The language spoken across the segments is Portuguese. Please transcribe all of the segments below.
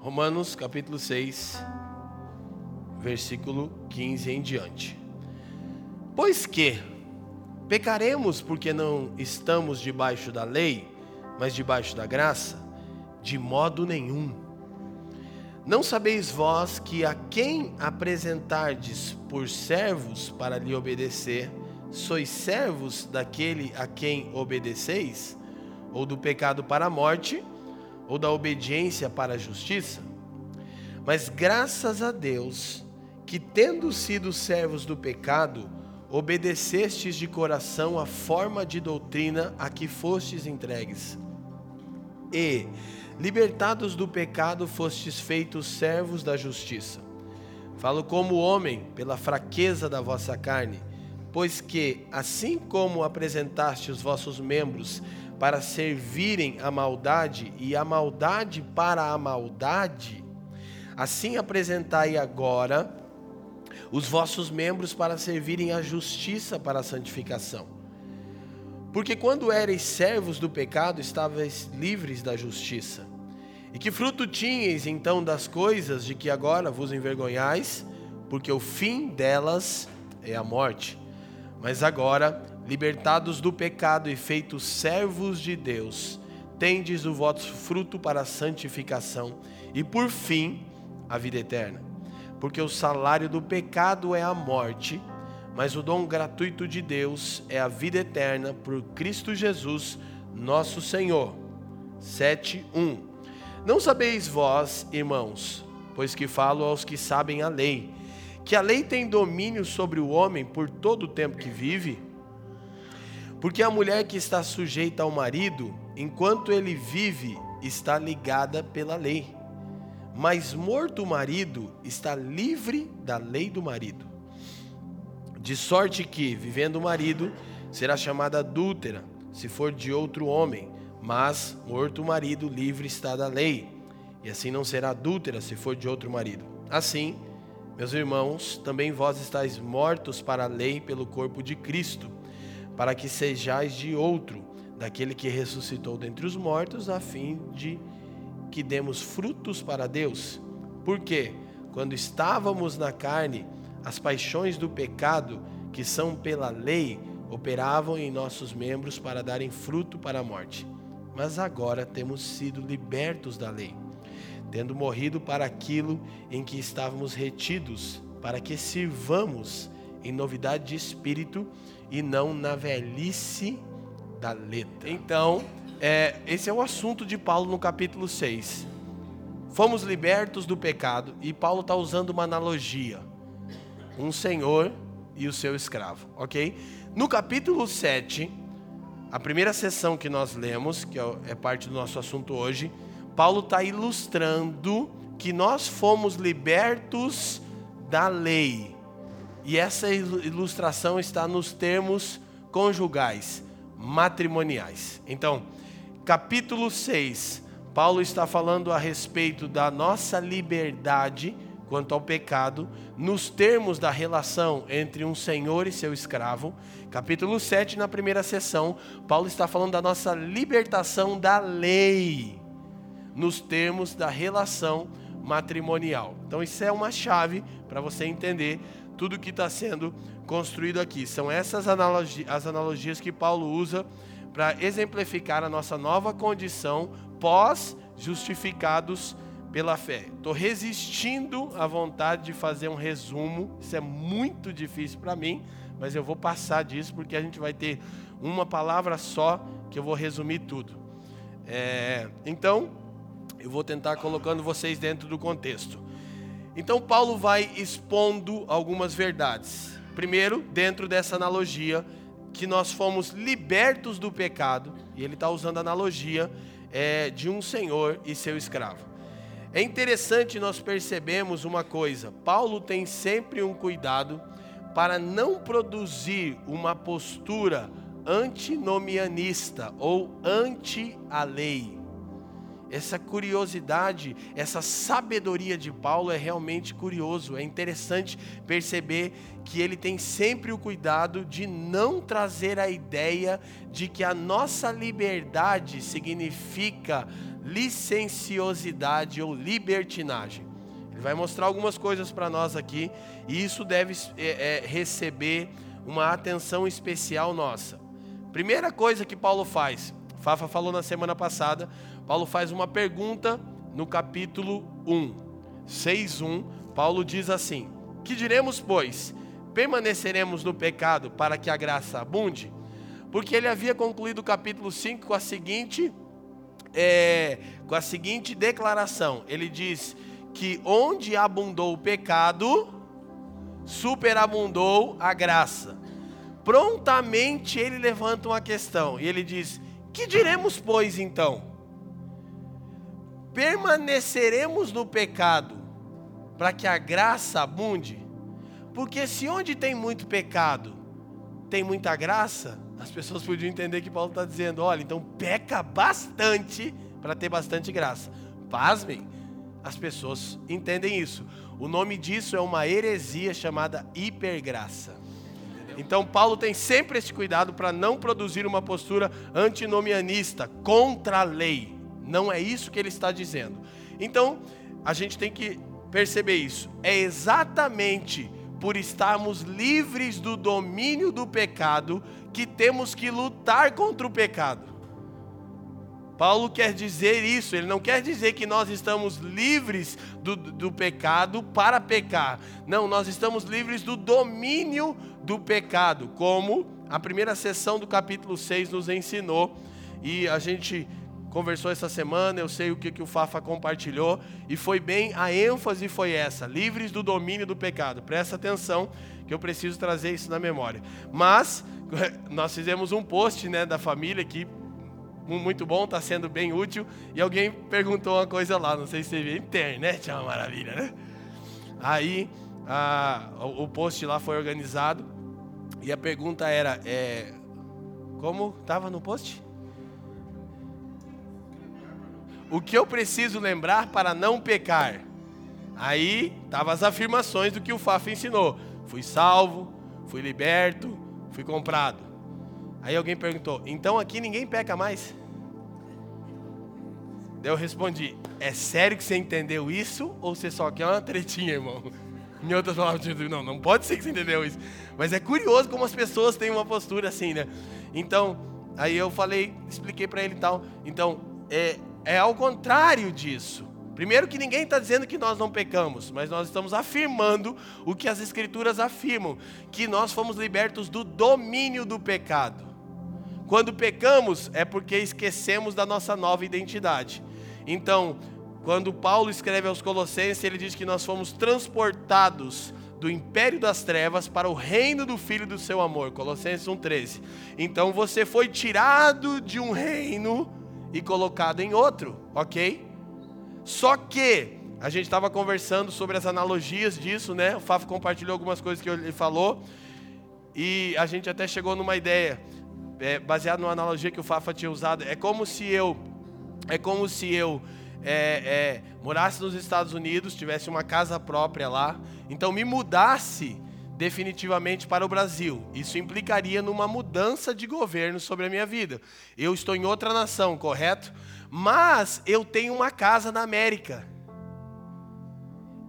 Romanos capítulo 6, versículo 15 em diante. Pois que pecaremos porque não estamos debaixo da lei, mas debaixo da graça? De modo nenhum. Não sabeis vós que a quem apresentardes por servos para lhe obedecer, sois servos daquele a quem obedeceis? Ou do pecado para a morte, ou da obediência para a justiça? Mas graças a Deus, que tendo sido servos do pecado, obedecestes de coração a forma de doutrina a que fostes entregues. E, libertados do pecado, fostes feitos servos da justiça. Falo como homem, pela fraqueza da vossa carne, pois que, assim como apresentaste os vossos membros para servirem a maldade e a maldade para a maldade, assim apresentai agora os vossos membros para servirem à justiça para a santificação. Porque quando erais servos do pecado, estavais livres da justiça. E que fruto tinhais então das coisas de que agora vos envergonhais? Porque o fim delas é a morte. Mas agora, libertados do pecado e feitos servos de Deus, tendes o vosso fruto para a santificação e por fim a vida eterna porque o salário do pecado é a morte, mas o dom gratuito de Deus é a vida eterna por Cristo Jesus, nosso Senhor. 7:1 Não sabeis vós, irmãos, pois que falo aos que sabem a lei, que a lei tem domínio sobre o homem por todo o tempo que vive? Porque a mulher que está sujeita ao marido, enquanto ele vive, está ligada pela lei mas morto o marido está livre da lei do marido. De sorte que, vivendo o marido, será chamada adúltera, se for de outro homem, mas morto o marido, livre está da lei, e assim não será adúltera se for de outro marido. Assim, meus irmãos, também vós estáis mortos para a lei pelo corpo de Cristo, para que sejais de outro, daquele que ressuscitou dentre os mortos, a fim de que demos frutos para Deus. Porque quando estávamos na carne, as paixões do pecado, que são pela lei, operavam em nossos membros para darem fruto para a morte. Mas agora temos sido libertos da lei, tendo morrido para aquilo em que estávamos retidos, para que sirvamos em novidade de espírito e não na velhice da letra. Então, é, esse é o assunto de Paulo no capítulo 6. Fomos libertos do pecado e Paulo está usando uma analogia: um senhor e o seu escravo, ok? No capítulo 7, a primeira sessão que nós lemos, que é, é parte do nosso assunto hoje, Paulo está ilustrando que nós fomos libertos da lei. E essa ilustração está nos termos conjugais, matrimoniais. Então, capítulo 6, Paulo está falando a respeito da nossa liberdade quanto ao pecado, nos termos da relação entre um senhor e seu escravo. Capítulo 7, na primeira sessão, Paulo está falando da nossa libertação da lei, nos termos da relação matrimonial. Então, isso é uma chave para você entender tudo que está sendo construído aqui. São essas analogi as analogias que Paulo usa para exemplificar a nossa nova condição pós-justificados pela fé. Estou resistindo à vontade de fazer um resumo, isso é muito difícil para mim, mas eu vou passar disso porque a gente vai ter uma palavra só que eu vou resumir tudo. É, então, eu vou tentar colocando vocês dentro do contexto. Então, Paulo vai expondo algumas verdades. Primeiro, dentro dessa analogia, que nós fomos libertos do pecado, e ele está usando a analogia é, de um senhor e seu escravo. É interessante nós percebemos uma coisa: Paulo tem sempre um cuidado para não produzir uma postura antinomianista ou anti a lei. Essa curiosidade, essa sabedoria de Paulo é realmente curioso. É interessante perceber que ele tem sempre o cuidado de não trazer a ideia de que a nossa liberdade significa licenciosidade ou libertinagem. Ele vai mostrar algumas coisas para nós aqui e isso deve é, é, receber uma atenção especial nossa. Primeira coisa que Paulo faz, Fafa falou na semana passada, Paulo faz uma pergunta no capítulo 1, 6:1. Paulo diz assim: Que diremos, pois? Permaneceremos no pecado para que a graça abunde? Porque ele havia concluído o capítulo 5 com a seguinte é, com a seguinte declaração. Ele diz: que onde abundou o pecado, superabundou a graça. Prontamente ele levanta uma questão e ele diz: Que diremos, pois, então? Permaneceremos no pecado para que a graça abunde? Porque se onde tem muito pecado, tem muita graça, as pessoas podiam entender que Paulo está dizendo: olha, então peca bastante para ter bastante graça. Pasmem, as pessoas entendem isso. O nome disso é uma heresia chamada hipergraça. Então Paulo tem sempre esse cuidado para não produzir uma postura antinomianista, contra a lei. Não é isso que ele está dizendo. Então, a gente tem que perceber isso. É exatamente por estarmos livres do domínio do pecado que temos que lutar contra o pecado. Paulo quer dizer isso, ele não quer dizer que nós estamos livres do, do pecado para pecar. Não, nós estamos livres do domínio do pecado, como a primeira sessão do capítulo 6 nos ensinou. E a gente conversou essa semana, eu sei o que, que o Fafa compartilhou, e foi bem, a ênfase foi essa: livres do domínio do pecado. Presta atenção, que eu preciso trazer isso na memória. Mas, nós fizemos um post né, da família que muito bom, está sendo bem útil. E alguém perguntou uma coisa lá, não sei se você viu, internet é uma maravilha, né? Aí a, o post lá foi organizado e a pergunta era: é, como estava no post? O que eu preciso lembrar para não pecar? Aí estavam as afirmações do que o Fafo ensinou: fui salvo, fui liberto, fui comprado. Aí alguém perguntou: então aqui ninguém peca mais? Daí eu respondi: é sério que você entendeu isso ou você só quer uma tretinha, irmão? Em outras palavras, não, não pode ser que você entendeu isso. Mas é curioso como as pessoas têm uma postura assim, né? Então, aí eu falei, expliquei para ele e tal. Então, é, é ao contrário disso. Primeiro que ninguém está dizendo que nós não pecamos, mas nós estamos afirmando o que as escrituras afirmam, que nós fomos libertos do domínio do pecado. Quando pecamos é porque esquecemos da nossa nova identidade. Então, quando Paulo escreve aos Colossenses, ele diz que nós fomos transportados do império das trevas para o reino do Filho do seu amor. Colossenses 1,13. Então você foi tirado de um reino e colocado em outro, ok? Só que a gente estava conversando sobre as analogias disso, né? O Fafo compartilhou algumas coisas que ele falou. E a gente até chegou numa ideia é, baseado numa analogia que o Fafa tinha usado, é como se eu, é como se eu é, é, morasse nos Estados Unidos, tivesse uma casa própria lá, então me mudasse definitivamente para o Brasil. Isso implicaria numa mudança de governo sobre a minha vida. Eu estou em outra nação, correto? Mas eu tenho uma casa na América.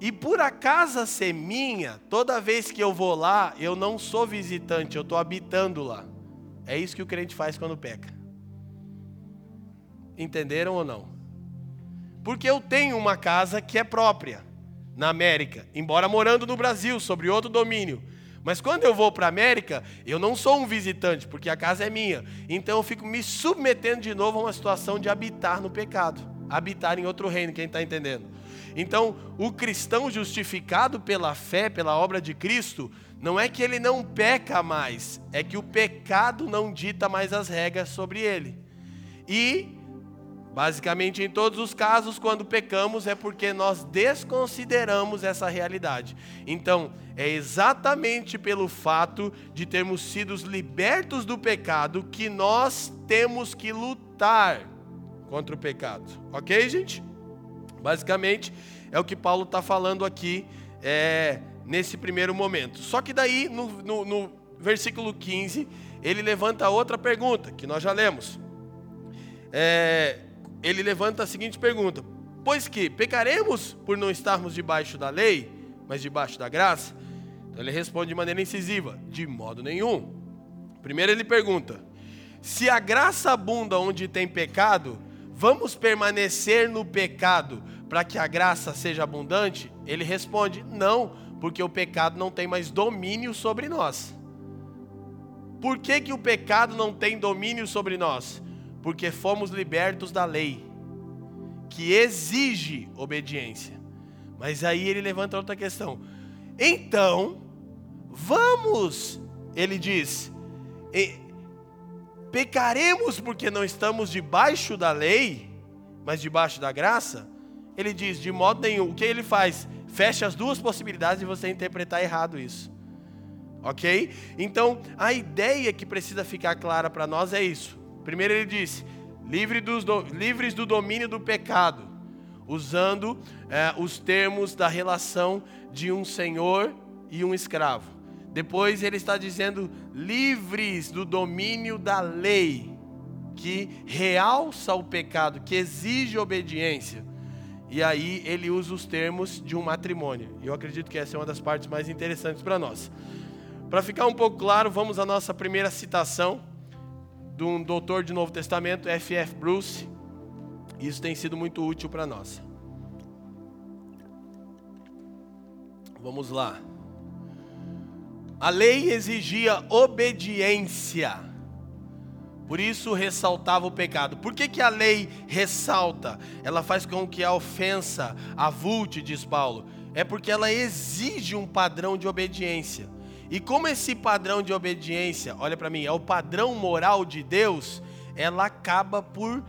E por a casa ser minha, toda vez que eu vou lá, eu não sou visitante, eu estou habitando lá. É isso que o crente faz quando peca. Entenderam ou não? Porque eu tenho uma casa que é própria na América, embora morando no Brasil, sobre outro domínio. Mas quando eu vou para a América, eu não sou um visitante, porque a casa é minha. Então eu fico me submetendo de novo a uma situação de habitar no pecado, habitar em outro reino, quem está entendendo? Então, o cristão justificado pela fé, pela obra de Cristo, não é que ele não peca mais, é que o pecado não dita mais as regras sobre ele. E, basicamente, em todos os casos, quando pecamos, é porque nós desconsideramos essa realidade. Então, é exatamente pelo fato de termos sido libertos do pecado que nós temos que lutar contra o pecado. Ok, gente? Basicamente, é o que Paulo está falando aqui. É, nesse primeiro momento. Só que daí, no, no, no versículo 15, ele levanta outra pergunta, que nós já lemos. É, ele levanta a seguinte pergunta: Pois que pecaremos por não estarmos debaixo da lei, mas debaixo da graça? Então ele responde de maneira incisiva: De modo nenhum. Primeiro ele pergunta: Se a graça abunda onde tem pecado, vamos permanecer no pecado para que a graça seja abundante? Ele responde: Não, porque o pecado não tem mais domínio sobre nós. Por que, que o pecado não tem domínio sobre nós? Porque fomos libertos da lei, que exige obediência. Mas aí ele levanta outra questão. Então, vamos, ele diz, pecaremos porque não estamos debaixo da lei, mas debaixo da graça? Ele diz, de modo nenhum. O que ele faz? Fecha as duas possibilidades de você interpretar errado isso. Ok? Então, a ideia que precisa ficar clara para nós é isso. Primeiro, ele disse: livre dos do, livres do domínio do pecado, usando é, os termos da relação de um senhor e um escravo. Depois, ele está dizendo: livres do domínio da lei, que realça o pecado, que exige obediência. E aí ele usa os termos de um matrimônio. Eu acredito que essa é uma das partes mais interessantes para nós. Para ficar um pouco claro, vamos à nossa primeira citação de um doutor de Novo Testamento, F.F. Bruce. Isso tem sido muito útil para nós. Vamos lá. A lei exigia obediência. Por isso ressaltava o pecado. Por que, que a lei ressalta? Ela faz com que a ofensa avulte, diz Paulo. É porque ela exige um padrão de obediência. E como esse padrão de obediência, olha para mim, é o padrão moral de Deus, ela acaba por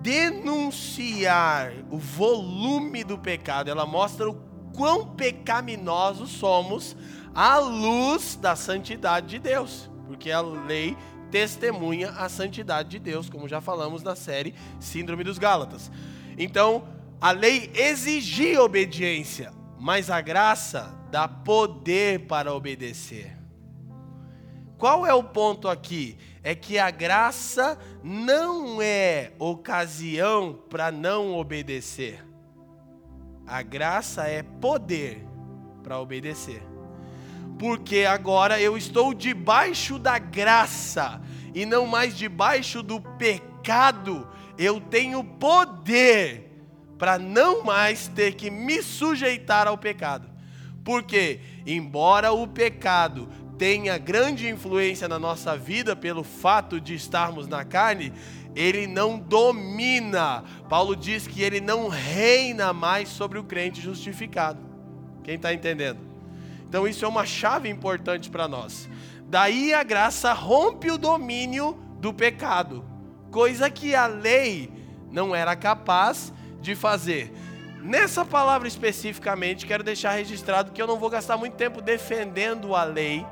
denunciar o volume do pecado. Ela mostra o quão pecaminosos somos à luz da santidade de Deus, porque a lei testemunha a santidade de Deus, como já falamos na série Síndrome dos Gálatas. Então, a lei exigia obediência, mas a graça dá poder para obedecer. Qual é o ponto aqui? É que a graça não é ocasião para não obedecer. A graça é poder para obedecer. Porque agora eu estou debaixo da graça e não mais debaixo do pecado. Eu tenho poder para não mais ter que me sujeitar ao pecado. Porque, embora o pecado tenha grande influência na nossa vida pelo fato de estarmos na carne, ele não domina. Paulo diz que ele não reina mais sobre o crente justificado. Quem está entendendo? Então, isso é uma chave importante para nós. Daí a graça rompe o domínio do pecado, coisa que a lei não era capaz de fazer. Nessa palavra especificamente, quero deixar registrado que eu não vou gastar muito tempo defendendo a lei,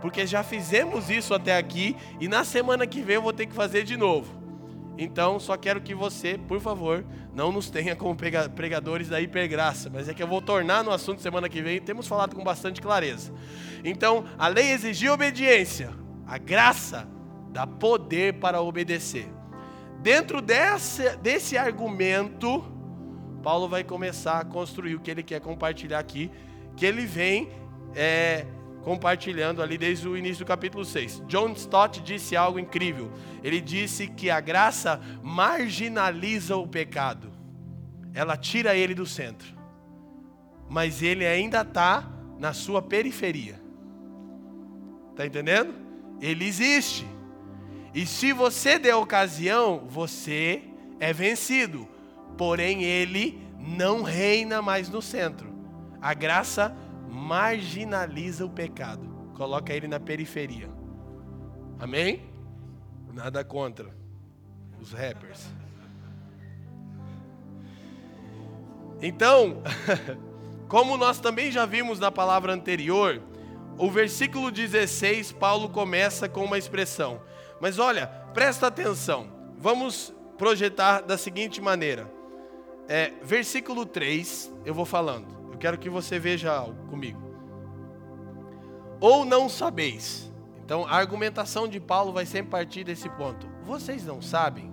porque já fizemos isso até aqui e na semana que vem eu vou ter que fazer de novo. Então, só quero que você, por favor, não nos tenha como pregadores da hipergraça, mas é que eu vou tornar no assunto semana que vem, temos falado com bastante clareza. Então, a lei exigia obediência, a graça dá poder para obedecer. Dentro desse, desse argumento, Paulo vai começar a construir o que ele quer compartilhar aqui, que ele vem é, compartilhando ali desde o início do capítulo 6. John Stott disse algo incrível. Ele disse que a graça marginaliza o pecado, ela tira ele do centro, mas ele ainda está na sua periferia. Está entendendo? Ele existe. E se você der ocasião, você é vencido porém ele não reina mais no centro. A graça marginaliza o pecado, coloca ele na periferia. Amém? Nada contra os rappers. Então, como nós também já vimos na palavra anterior, o versículo 16, Paulo começa com uma expressão. Mas olha, presta atenção. Vamos projetar da seguinte maneira é, versículo 3, eu vou falando. Eu quero que você veja algo comigo. Ou não sabeis. Então, a argumentação de Paulo vai sempre partir desse ponto. Vocês não sabem?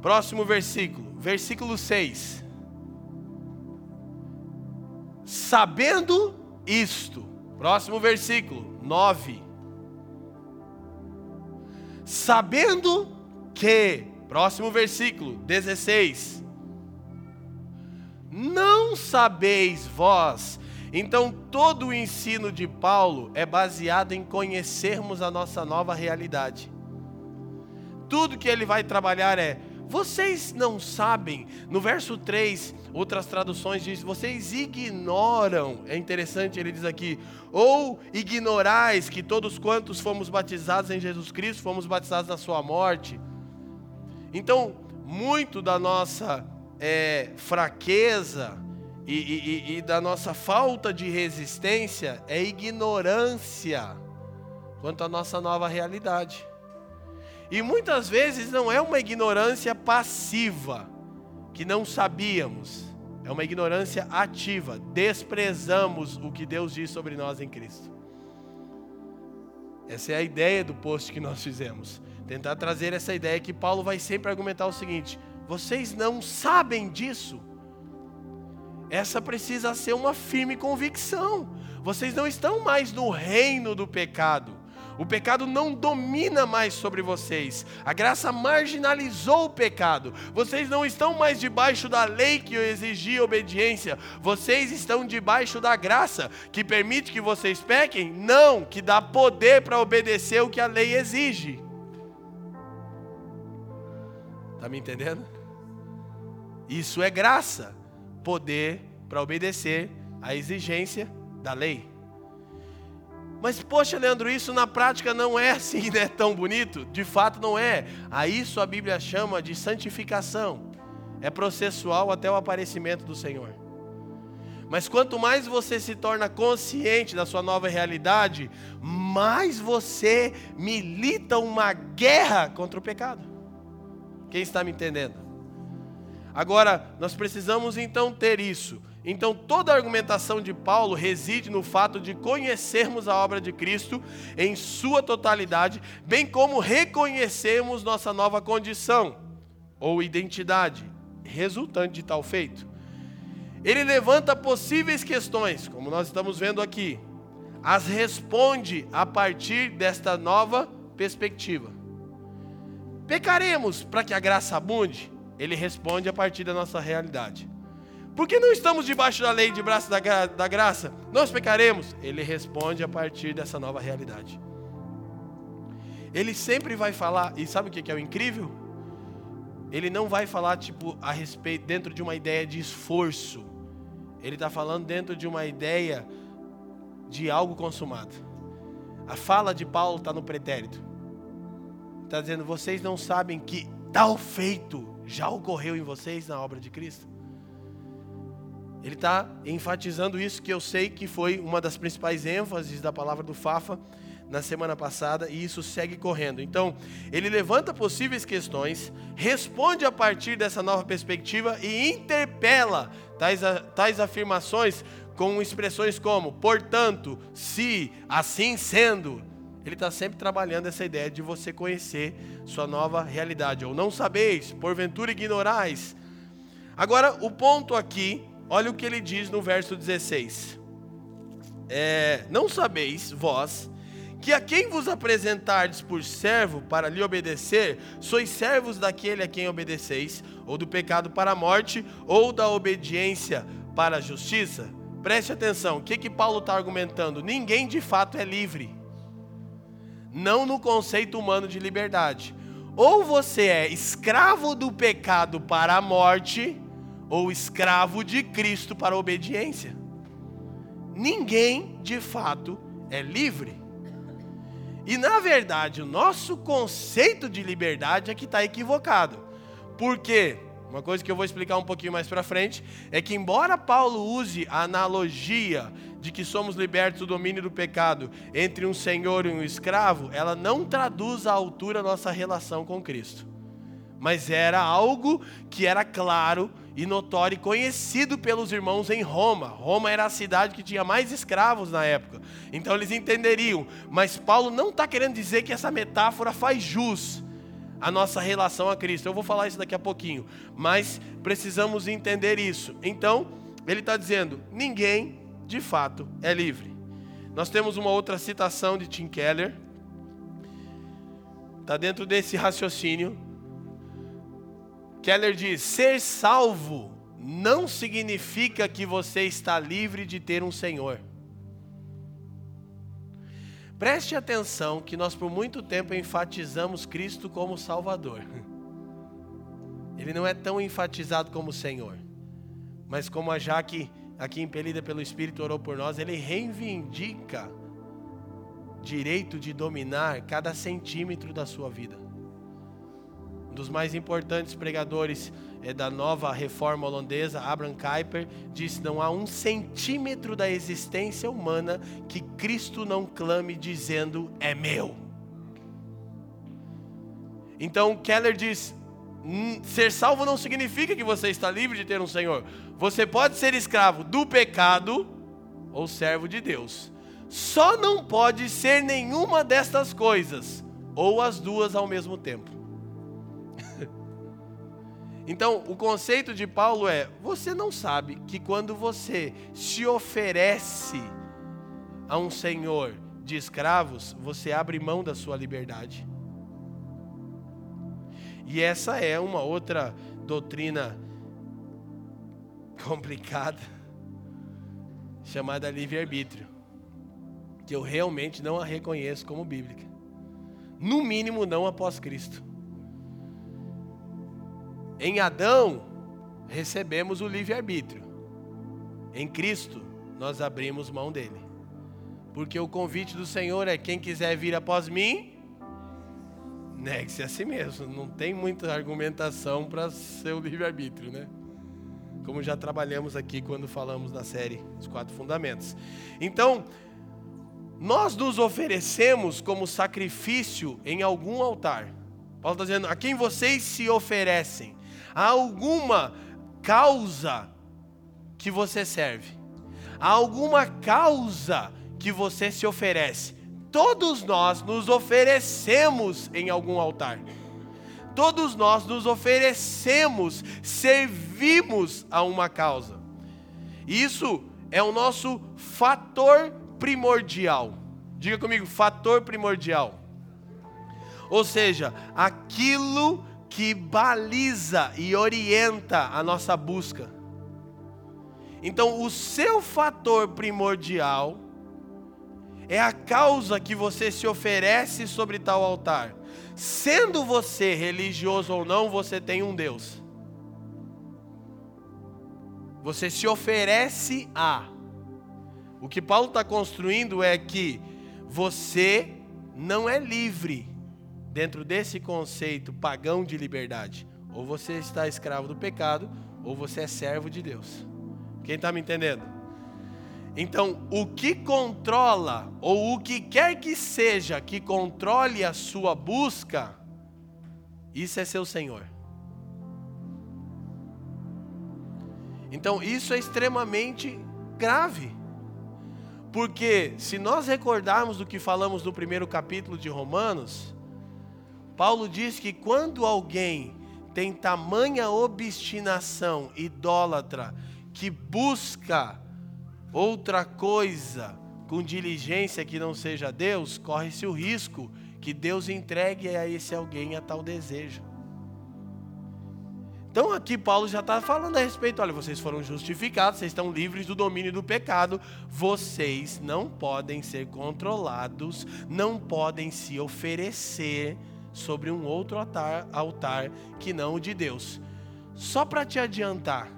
Próximo versículo, versículo 6. Sabendo isto, próximo versículo, 9. Sabendo que, próximo versículo, 16. Não sabeis vós então, todo o ensino de Paulo é baseado em conhecermos a nossa nova realidade. Tudo que ele vai trabalhar é: vocês não sabem, no verso 3, outras traduções diz, vocês ignoram, é interessante, ele diz aqui, ou ignorais que todos quantos fomos batizados em Jesus Cristo, fomos batizados na sua morte. Então, muito da nossa é, fraqueza, e, e, e da nossa falta de resistência é ignorância quanto à nossa nova realidade. E muitas vezes não é uma ignorância passiva, que não sabíamos, é uma ignorância ativa, desprezamos o que Deus diz sobre nós em Cristo. Essa é a ideia do post que nós fizemos. Tentar trazer essa ideia que Paulo vai sempre argumentar o seguinte: vocês não sabem disso. Essa precisa ser uma firme convicção. Vocês não estão mais no reino do pecado. O pecado não domina mais sobre vocês. A graça marginalizou o pecado. Vocês não estão mais debaixo da lei que exigia obediência. Vocês estão debaixo da graça que permite que vocês pequem? Não, que dá poder para obedecer o que a lei exige. Está me entendendo? Isso é graça poder para obedecer à exigência da lei. Mas, poxa, Leandro, isso na prática não é assim, né? Tão bonito? De fato, não é. A isso a Bíblia chama de santificação. É processual até o aparecimento do Senhor. Mas quanto mais você se torna consciente da sua nova realidade, mais você milita uma guerra contra o pecado. Quem está me entendendo? Agora, nós precisamos então ter isso. Então, toda a argumentação de Paulo reside no fato de conhecermos a obra de Cristo em sua totalidade, bem como reconhecermos nossa nova condição ou identidade resultante de tal feito. Ele levanta possíveis questões, como nós estamos vendo aqui, as responde a partir desta nova perspectiva. Pecaremos para que a graça abunde? Ele responde a partir da nossa realidade. Por que não estamos debaixo da lei de braço da, gra da graça? Nós pecaremos? Ele responde a partir dessa nova realidade. Ele sempre vai falar, e sabe o que é o incrível? Ele não vai falar tipo a respeito dentro de uma ideia de esforço. Ele está falando dentro de uma ideia de algo consumado. A fala de Paulo está no pretérito. Está dizendo: vocês não sabem que tal feito já ocorreu em vocês na obra de Cristo? Ele está enfatizando isso que eu sei que foi uma das principais ênfases da palavra do Fafa na semana passada e isso segue correndo. Então, ele levanta possíveis questões, responde a partir dessa nova perspectiva e interpela tais, tais afirmações com expressões como, portanto, se, assim sendo. Ele está sempre trabalhando essa ideia de você conhecer sua nova realidade. Ou não sabeis, porventura ignorais. Agora, o ponto aqui, olha o que ele diz no verso 16. É, não sabeis, vós, que a quem vos apresentardes por servo para lhe obedecer, sois servos daquele a quem obedeceis, ou do pecado para a morte, ou da obediência para a justiça? Preste atenção, o que, que Paulo está argumentando? Ninguém de fato é livre não no conceito humano de liberdade. Ou você é escravo do pecado para a morte, ou escravo de Cristo para a obediência. Ninguém, de fato, é livre. E na verdade, o nosso conceito de liberdade é que está equivocado. Por quê? Uma coisa que eu vou explicar um pouquinho mais para frente é que, embora Paulo use a analogia de que somos libertos do domínio do pecado entre um senhor e um escravo, ela não traduz à altura nossa relação com Cristo. Mas era algo que era claro e notório e conhecido pelos irmãos em Roma. Roma era a cidade que tinha mais escravos na época. Então eles entenderiam. Mas Paulo não está querendo dizer que essa metáfora faz jus a nossa relação a Cristo. Eu vou falar isso daqui a pouquinho, mas precisamos entender isso. Então, ele está dizendo: ninguém de fato é livre. Nós temos uma outra citação de Tim Keller, está dentro desse raciocínio. Keller diz: ser salvo não significa que você está livre de ter um Senhor. Preste atenção que nós por muito tempo enfatizamos Cristo como Salvador. Ele não é tão enfatizado como Senhor. Mas como a Jaque, aqui impelida pelo Espírito, orou por nós, ele reivindica direito de dominar cada centímetro da sua vida. Um dos mais importantes pregadores é da nova reforma holandesa, Abraham Kuyper, diz: não há um centímetro da existência humana que Cristo não clame dizendo é meu. Então Keller diz: ser salvo não significa que você está livre de ter um Senhor. Você pode ser escravo do pecado ou servo de Deus. Só não pode ser nenhuma destas coisas, ou as duas ao mesmo tempo. Então, o conceito de Paulo é: você não sabe que quando você se oferece a um senhor de escravos, você abre mão da sua liberdade. E essa é uma outra doutrina complicada, chamada livre-arbítrio, que eu realmente não a reconheço como bíblica. No mínimo, não após Cristo. Em Adão, recebemos o livre-arbítrio. Em Cristo, nós abrimos mão dele. Porque o convite do Senhor é: quem quiser vir após mim, negue-se a si mesmo. Não tem muita argumentação para ser o livre-arbítrio, né? Como já trabalhamos aqui quando falamos na série Os Quatro Fundamentos. Então, nós nos oferecemos como sacrifício em algum altar. Paulo está dizendo: a quem vocês se oferecem? Há alguma causa que você serve? Há alguma causa que você se oferece? Todos nós nos oferecemos em algum altar. Todos nós nos oferecemos, servimos a uma causa. Isso é o nosso fator primordial. Diga comigo, fator primordial. Ou seja, aquilo que baliza e orienta a nossa busca. Então, o seu fator primordial é a causa que você se oferece sobre tal altar. Sendo você religioso ou não, você tem um Deus. Você se oferece a. O que Paulo está construindo é que você não é livre dentro desse conceito pagão de liberdade. Ou você está escravo do pecado, ou você é servo de Deus. Quem está me entendendo? Então, o que controla, ou o que quer que seja que controle a sua busca, isso é seu Senhor. Então, isso é extremamente grave. Porque, se nós recordarmos do que falamos no primeiro capítulo de Romanos, Paulo diz que quando alguém tem tamanha obstinação idólatra que busca outra coisa com diligência que não seja Deus, corre-se o risco que Deus entregue a esse alguém a tal desejo. Então aqui Paulo já está falando a respeito, olha, vocês foram justificados, vocês estão livres do domínio do pecado, vocês não podem ser controlados, não podem se oferecer sobre um outro altar, altar que não o de Deus. Só para te adiantar,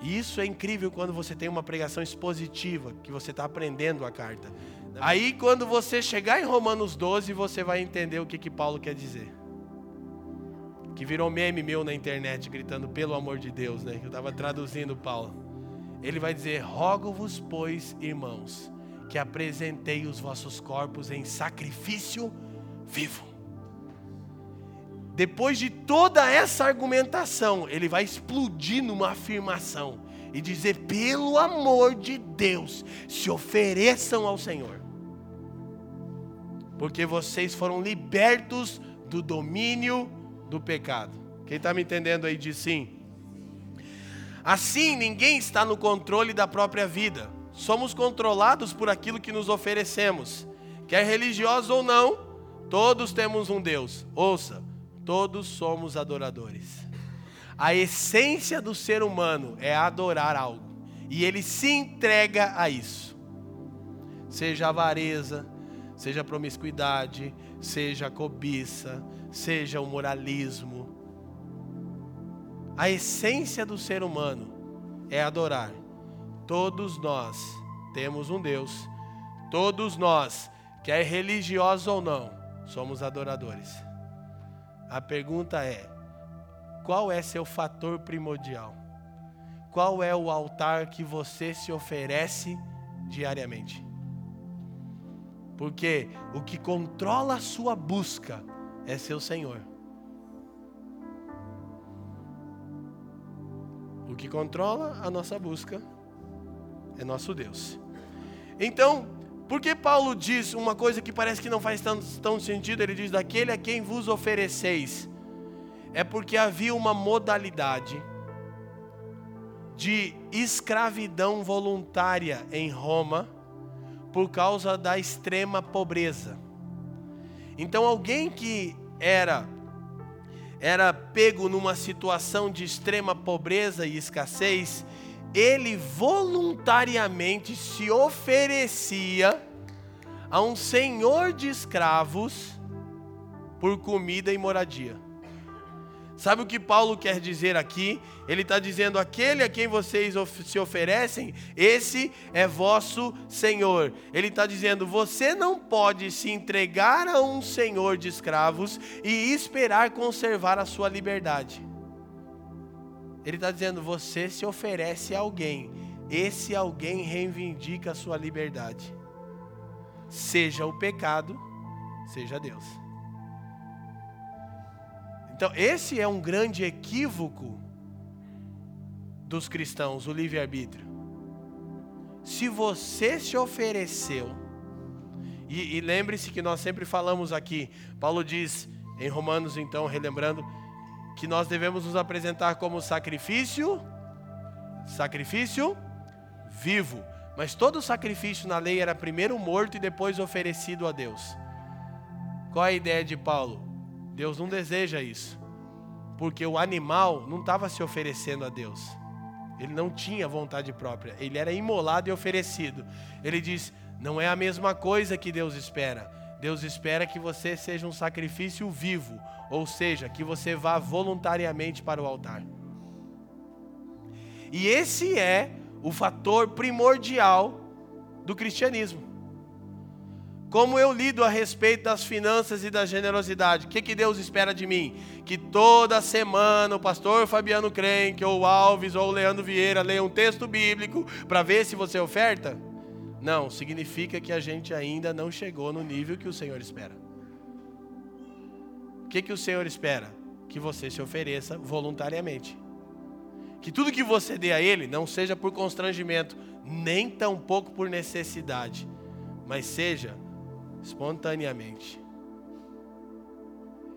isso é incrível quando você tem uma pregação expositiva, que você está aprendendo a carta. Aí, quando você chegar em Romanos 12, você vai entender o que, que Paulo quer dizer. Que virou meme meu na internet, gritando pelo amor de Deus, né? Eu estava traduzindo Paulo. Ele vai dizer: Rogo-vos, pois, irmãos, que apresentei os vossos corpos em sacrifício vivo. Depois de toda essa argumentação, ele vai explodir numa afirmação e dizer: pelo amor de Deus, se ofereçam ao Senhor, porque vocês foram libertos do domínio do pecado. Quem está me entendendo aí diz sim. Assim, ninguém está no controle da própria vida. Somos controlados por aquilo que nos oferecemos. Quer religioso ou não, todos temos um Deus. Ouça, todos somos adoradores. A essência do ser humano é adorar algo. E ele se entrega a isso. Seja avareza, seja promiscuidade, seja cobiça, seja o moralismo. A essência do ser humano é adorar. Todos nós temos um Deus. Todos nós, quer religiosos ou não, somos adoradores. A pergunta é: qual é seu fator primordial? Qual é o altar que você se oferece diariamente? Porque o que controla a sua busca é seu Senhor. O que controla a nossa busca é nosso Deus. Então, por que Paulo diz uma coisa que parece que não faz tão, tão sentido? Ele diz: daquele a quem vos ofereceis. É porque havia uma modalidade de escravidão voluntária em Roma por causa da extrema pobreza. Então, alguém que era era pego numa situação de extrema pobreza e escassez, ele voluntariamente se oferecia a um senhor de escravos por comida e moradia. Sabe o que Paulo quer dizer aqui? Ele está dizendo: aquele a quem vocês se oferecem, esse é vosso Senhor. Ele está dizendo: você não pode se entregar a um senhor de escravos e esperar conservar a sua liberdade. Ele está dizendo: você se oferece a alguém, esse alguém reivindica a sua liberdade, seja o pecado, seja Deus. Então, esse é um grande equívoco dos cristãos, o livre-arbítrio. Se você se ofereceu, e, e lembre-se que nós sempre falamos aqui, Paulo diz em Romanos, então, relembrando, que nós devemos nos apresentar como sacrifício, sacrifício vivo. Mas todo sacrifício na lei era primeiro morto e depois oferecido a Deus. Qual é a ideia de Paulo? Deus não deseja isso. Porque o animal não estava se oferecendo a Deus. Ele não tinha vontade própria. Ele era imolado e oferecido. Ele diz: não é a mesma coisa que Deus espera. Deus espera que você seja um sacrifício vivo, ou seja, que você vá voluntariamente para o altar. E esse é o fator primordial do cristianismo. Como eu lido a respeito das finanças e da generosidade? O que, que Deus espera de mim? Que toda semana o pastor Fabiano Crenque, ou o Alves, ou o Leandro Vieira leia um texto bíblico para ver se você oferta? Não, significa que a gente ainda não chegou no nível que o Senhor espera. O que, que o Senhor espera? Que você se ofereça voluntariamente. Que tudo que você dê a Ele não seja por constrangimento, nem tampouco por necessidade, mas seja espontaneamente.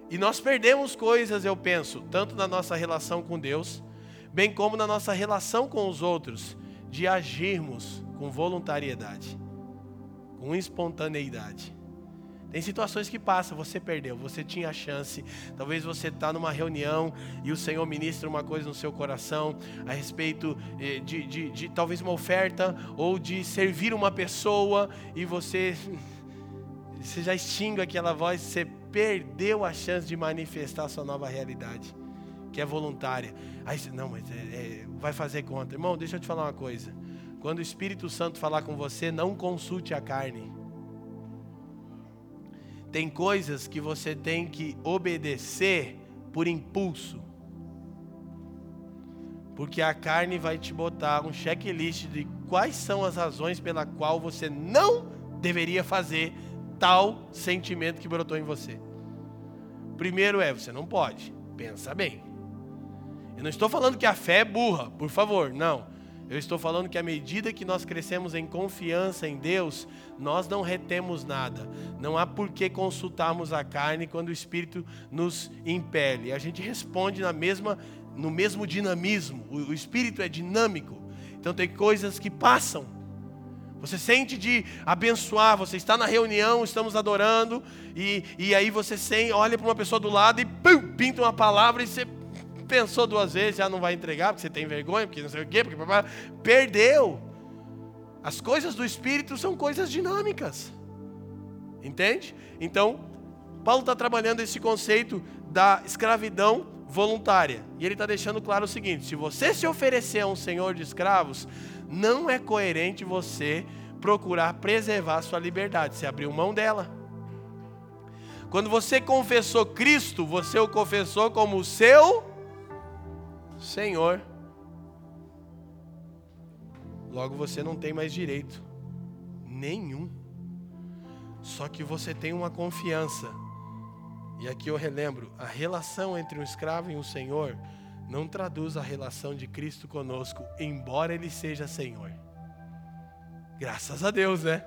E nós perdemos coisas, eu penso, tanto na nossa relação com Deus, bem como na nossa relação com os outros, de agirmos com voluntariedade, com espontaneidade. Tem situações que passam, você perdeu, você tinha a chance. Talvez você está numa reunião e o Senhor ministra uma coisa no seu coração a respeito eh, de, de, de talvez uma oferta ou de servir uma pessoa e você você já extingue aquela voz, você perdeu a chance de manifestar a sua nova realidade, que é voluntária. Aí você, não, mas é, é, vai fazer conta. Irmão, deixa eu te falar uma coisa. Quando o Espírito Santo falar com você, não consulte a carne. Tem coisas que você tem que obedecer por impulso. Porque a carne vai te botar um checklist de quais são as razões pela qual você não deveria fazer tal sentimento que brotou em você. Primeiro é, você não pode. Pensa bem. Eu não estou falando que a fé é burra, por favor, não. Eu estou falando que à medida que nós crescemos em confiança em Deus, nós não retemos nada. Não há por que consultarmos a carne quando o Espírito nos impele. A gente responde na mesma, no mesmo dinamismo. O, o Espírito é dinâmico. Então tem coisas que passam. Você sente de abençoar, você está na reunião, estamos adorando, e, e aí você sem, olha para uma pessoa do lado e pum, pinta uma palavra e você pensou duas vezes, já não vai entregar, porque você tem vergonha, porque não sei o quê, porque perdeu. As coisas do Espírito são coisas dinâmicas. Entende? Então, Paulo está trabalhando esse conceito da escravidão voluntária. E ele está deixando claro o seguinte: se você se oferecer a um senhor de escravos, não é coerente você procurar preservar a sua liberdade, você abriu mão dela. Quando você confessou Cristo, você o confessou como o seu Senhor. Logo você não tem mais direito nenhum. Só que você tem uma confiança. E aqui eu relembro, a relação entre um escravo e um senhor não traduz a relação de Cristo conosco, embora Ele seja Senhor. Graças a Deus, né?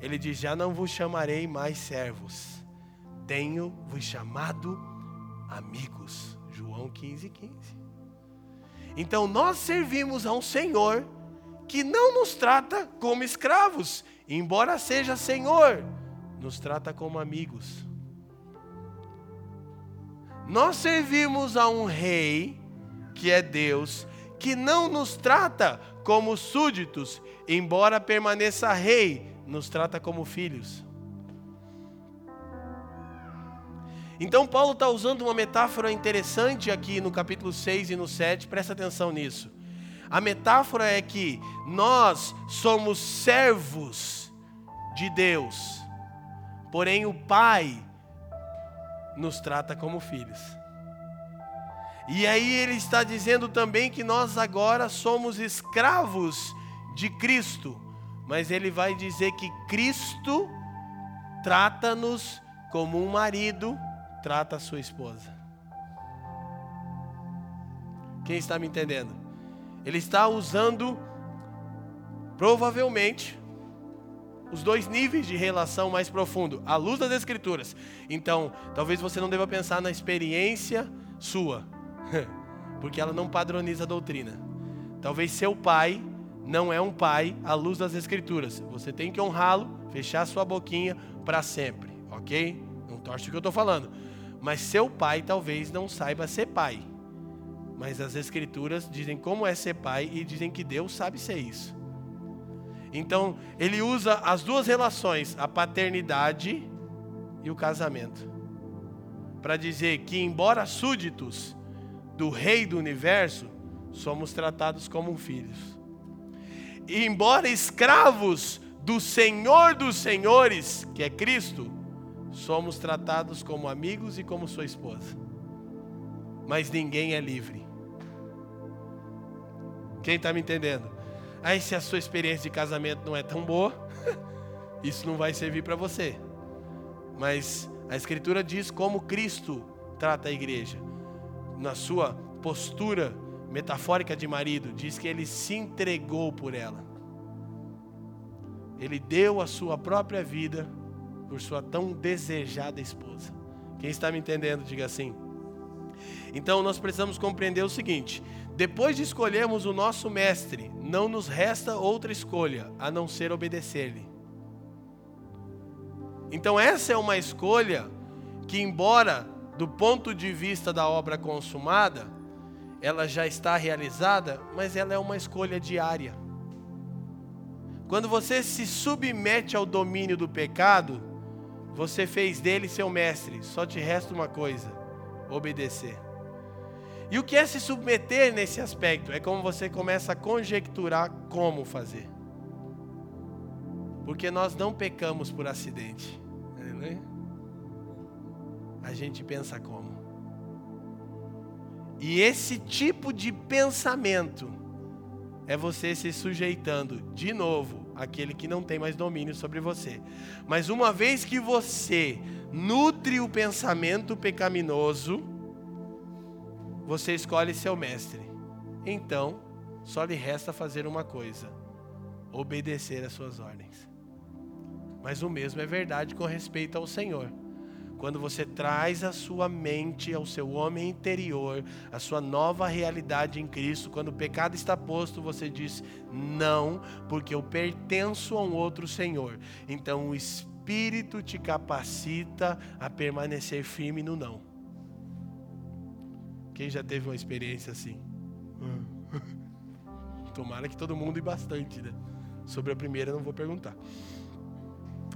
Ele diz: Já não vos chamarei mais servos, tenho vos chamado amigos. João 15, 15. Então nós servimos a um Senhor que não nos trata como escravos, embora seja Senhor, nos trata como amigos. Nós servimos a um rei, que é Deus, que não nos trata como súditos, embora permaneça rei, nos trata como filhos. Então, Paulo está usando uma metáfora interessante aqui no capítulo 6 e no 7, presta atenção nisso. A metáfora é que nós somos servos de Deus, porém o Pai nos trata como filhos. E aí ele está dizendo também que nós agora somos escravos de Cristo, mas ele vai dizer que Cristo trata-nos como um marido trata a sua esposa. Quem está me entendendo? Ele está usando provavelmente os dois níveis de relação mais profundo, à luz das Escrituras. Então, talvez você não deva pensar na experiência sua, porque ela não padroniza a doutrina. Talvez seu pai não é um pai à luz das Escrituras. Você tem que honrá-lo, fechar sua boquinha para sempre, ok? Não torce o que eu estou falando. Mas seu pai talvez não saiba ser pai. Mas as Escrituras dizem como é ser pai e dizem que Deus sabe ser isso. Então, ele usa as duas relações, a paternidade e o casamento, para dizer que, embora súditos do Rei do universo, somos tratados como filhos. E, embora escravos do Senhor dos Senhores, que é Cristo, somos tratados como amigos e como sua esposa. Mas ninguém é livre. Quem está me entendendo? Aí, se a sua experiência de casamento não é tão boa, isso não vai servir para você. Mas a Escritura diz como Cristo trata a igreja. Na sua postura metafórica de marido, diz que ele se entregou por ela. Ele deu a sua própria vida por sua tão desejada esposa. Quem está me entendendo, diga assim. Então nós precisamos compreender o seguinte: depois de escolhermos o nosso mestre, não nos resta outra escolha a não ser obedecer-lhe. Então essa é uma escolha que, embora do ponto de vista da obra consumada, ela já está realizada, mas ela é uma escolha diária. Quando você se submete ao domínio do pecado, você fez dele seu mestre, só te resta uma coisa: obedecer. E o que é se submeter nesse aspecto? É como você começa a conjecturar como fazer. Porque nós não pecamos por acidente. A gente pensa como. E esse tipo de pensamento é você se sujeitando de novo àquele que não tem mais domínio sobre você. Mas uma vez que você nutre o pensamento pecaminoso, você escolhe seu mestre. Então, só lhe resta fazer uma coisa: obedecer às suas ordens. Mas o mesmo é verdade com respeito ao Senhor. Quando você traz a sua mente ao seu homem interior, a sua nova realidade em Cristo, quando o pecado está posto, você diz não, porque eu pertenço a um outro Senhor. Então o Espírito te capacita a permanecer firme no não. Quem já teve uma experiência assim? Tomara que todo mundo e bastante, né? Sobre a primeira não vou perguntar.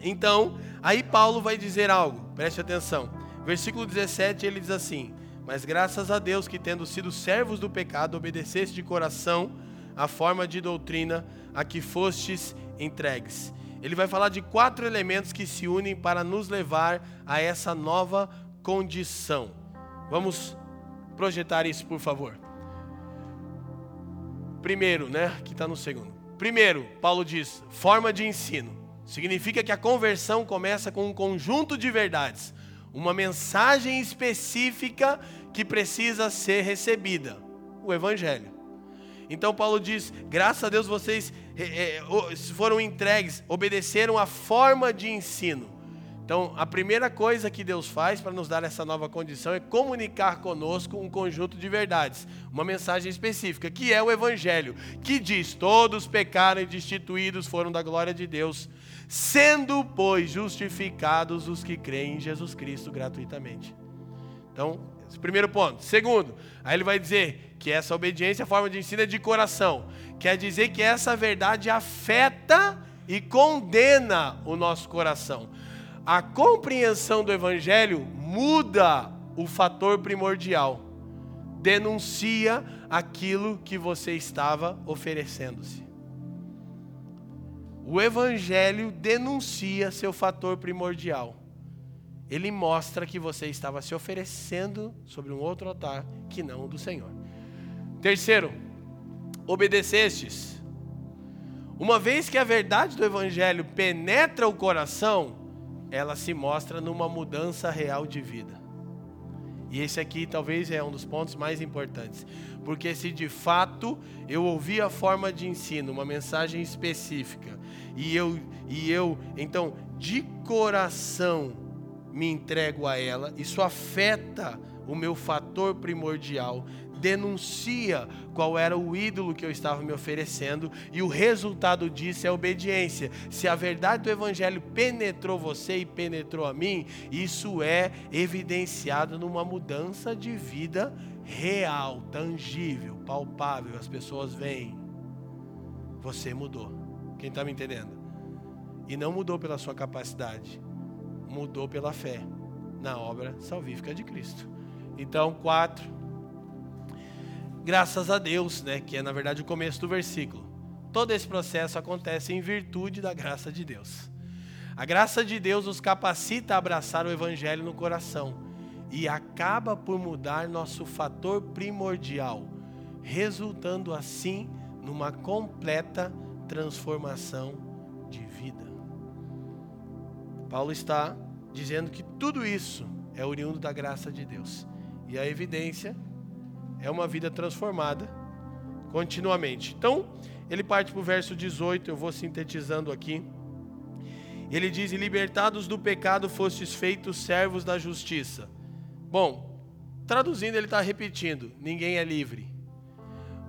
Então, aí Paulo vai dizer algo, preste atenção. Versículo 17 ele diz assim: Mas graças a Deus que, tendo sido servos do pecado, obedeceste de coração a forma de doutrina a que fostes entregues. Ele vai falar de quatro elementos que se unem para nos levar a essa nova condição. Vamos projetar isso, por favor. Primeiro, né? Que está no segundo. Primeiro, Paulo diz: forma de ensino. Significa que a conversão começa com um conjunto de verdades, uma mensagem específica que precisa ser recebida: o Evangelho. Então Paulo diz: graças a Deus vocês é, é, foram entregues, obedeceram a forma de ensino. Então, a primeira coisa que Deus faz para nos dar essa nova condição é comunicar conosco um conjunto de verdades, uma mensagem específica, que é o Evangelho, que diz: todos pecaram e destituídos foram da glória de Deus sendo, pois, justificados os que creem em Jesus Cristo gratuitamente. Então, esse primeiro ponto. Segundo, aí ele vai dizer que essa obediência, a forma de ensino é de coração. Quer dizer que essa verdade afeta e condena o nosso coração. A compreensão do Evangelho muda o fator primordial. Denuncia aquilo que você estava oferecendo-se. O Evangelho denuncia seu fator primordial. Ele mostra que você estava se oferecendo sobre um outro altar que não o do Senhor. Terceiro, obedecestes. Uma vez que a verdade do Evangelho penetra o coração, ela se mostra numa mudança real de vida. E esse aqui talvez é um dos pontos mais importantes. Porque se de fato eu ouvi a forma de ensino, uma mensagem específica, e eu, e eu então, de coração, me entrego a ela, isso afeta o meu fator primordial, denuncia qual era o ídolo que eu estava me oferecendo, e o resultado disso é obediência. Se a verdade do Evangelho penetrou você e penetrou a mim, isso é evidenciado numa mudança de vida real, tangível, palpável. As pessoas veem. Você mudou. Quem está me entendendo? E não mudou pela sua capacidade, mudou pela fé na obra salvífica de Cristo. Então, quatro graças a Deus, né, que é na verdade o começo do versículo. Todo esse processo acontece em virtude da graça de Deus. A graça de Deus nos capacita a abraçar o evangelho no coração e acaba por mudar nosso fator primordial, resultando assim numa completa transformação de vida. Paulo está dizendo que tudo isso é oriundo da graça de Deus. E a evidência é uma vida transformada continuamente. Então, ele parte para o verso 18, eu vou sintetizando aqui. Ele diz: Libertados do pecado, fostes feitos servos da justiça. Bom, traduzindo, ele está repetindo: ninguém é livre.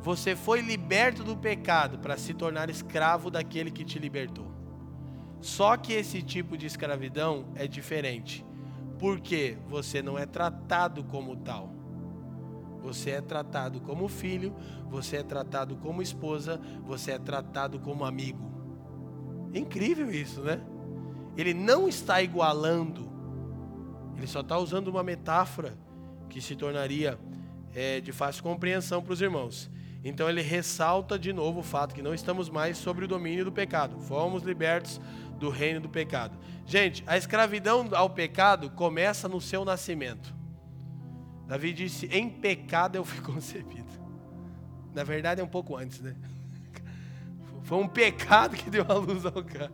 Você foi liberto do pecado para se tornar escravo daquele que te libertou. Só que esse tipo de escravidão é diferente, porque você não é tratado como tal. Você é tratado como filho, você é tratado como esposa, você é tratado como amigo. Incrível isso, né? Ele não está igualando, ele só está usando uma metáfora que se tornaria é, de fácil compreensão para os irmãos. Então ele ressalta de novo o fato que não estamos mais sobre o domínio do pecado, fomos libertos do reino do pecado. Gente, a escravidão ao pecado começa no seu nascimento. Davi disse: Em pecado eu fui concebido. Na verdade é um pouco antes, né? Foi um pecado que deu a luz ao cara.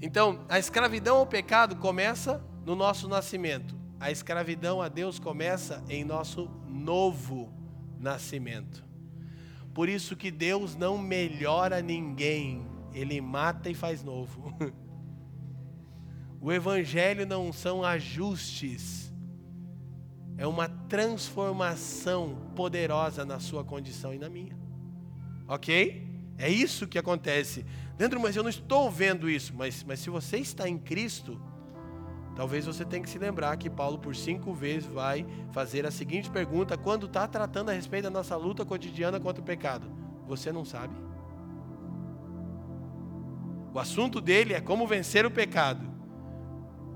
Então, a escravidão ao pecado começa no nosso nascimento. A escravidão a Deus começa em nosso novo nascimento. Por isso que Deus não melhora ninguém, Ele mata e faz novo. O Evangelho não são ajustes, é uma transformação poderosa na sua condição e na minha. Ok? É isso que acontece. Dentro, mas eu não estou vendo isso. Mas, mas se você está em Cristo, talvez você tenha que se lembrar que Paulo, por cinco vezes, vai fazer a seguinte pergunta quando está tratando a respeito da nossa luta cotidiana contra o pecado: Você não sabe? O assunto dele é como vencer o pecado.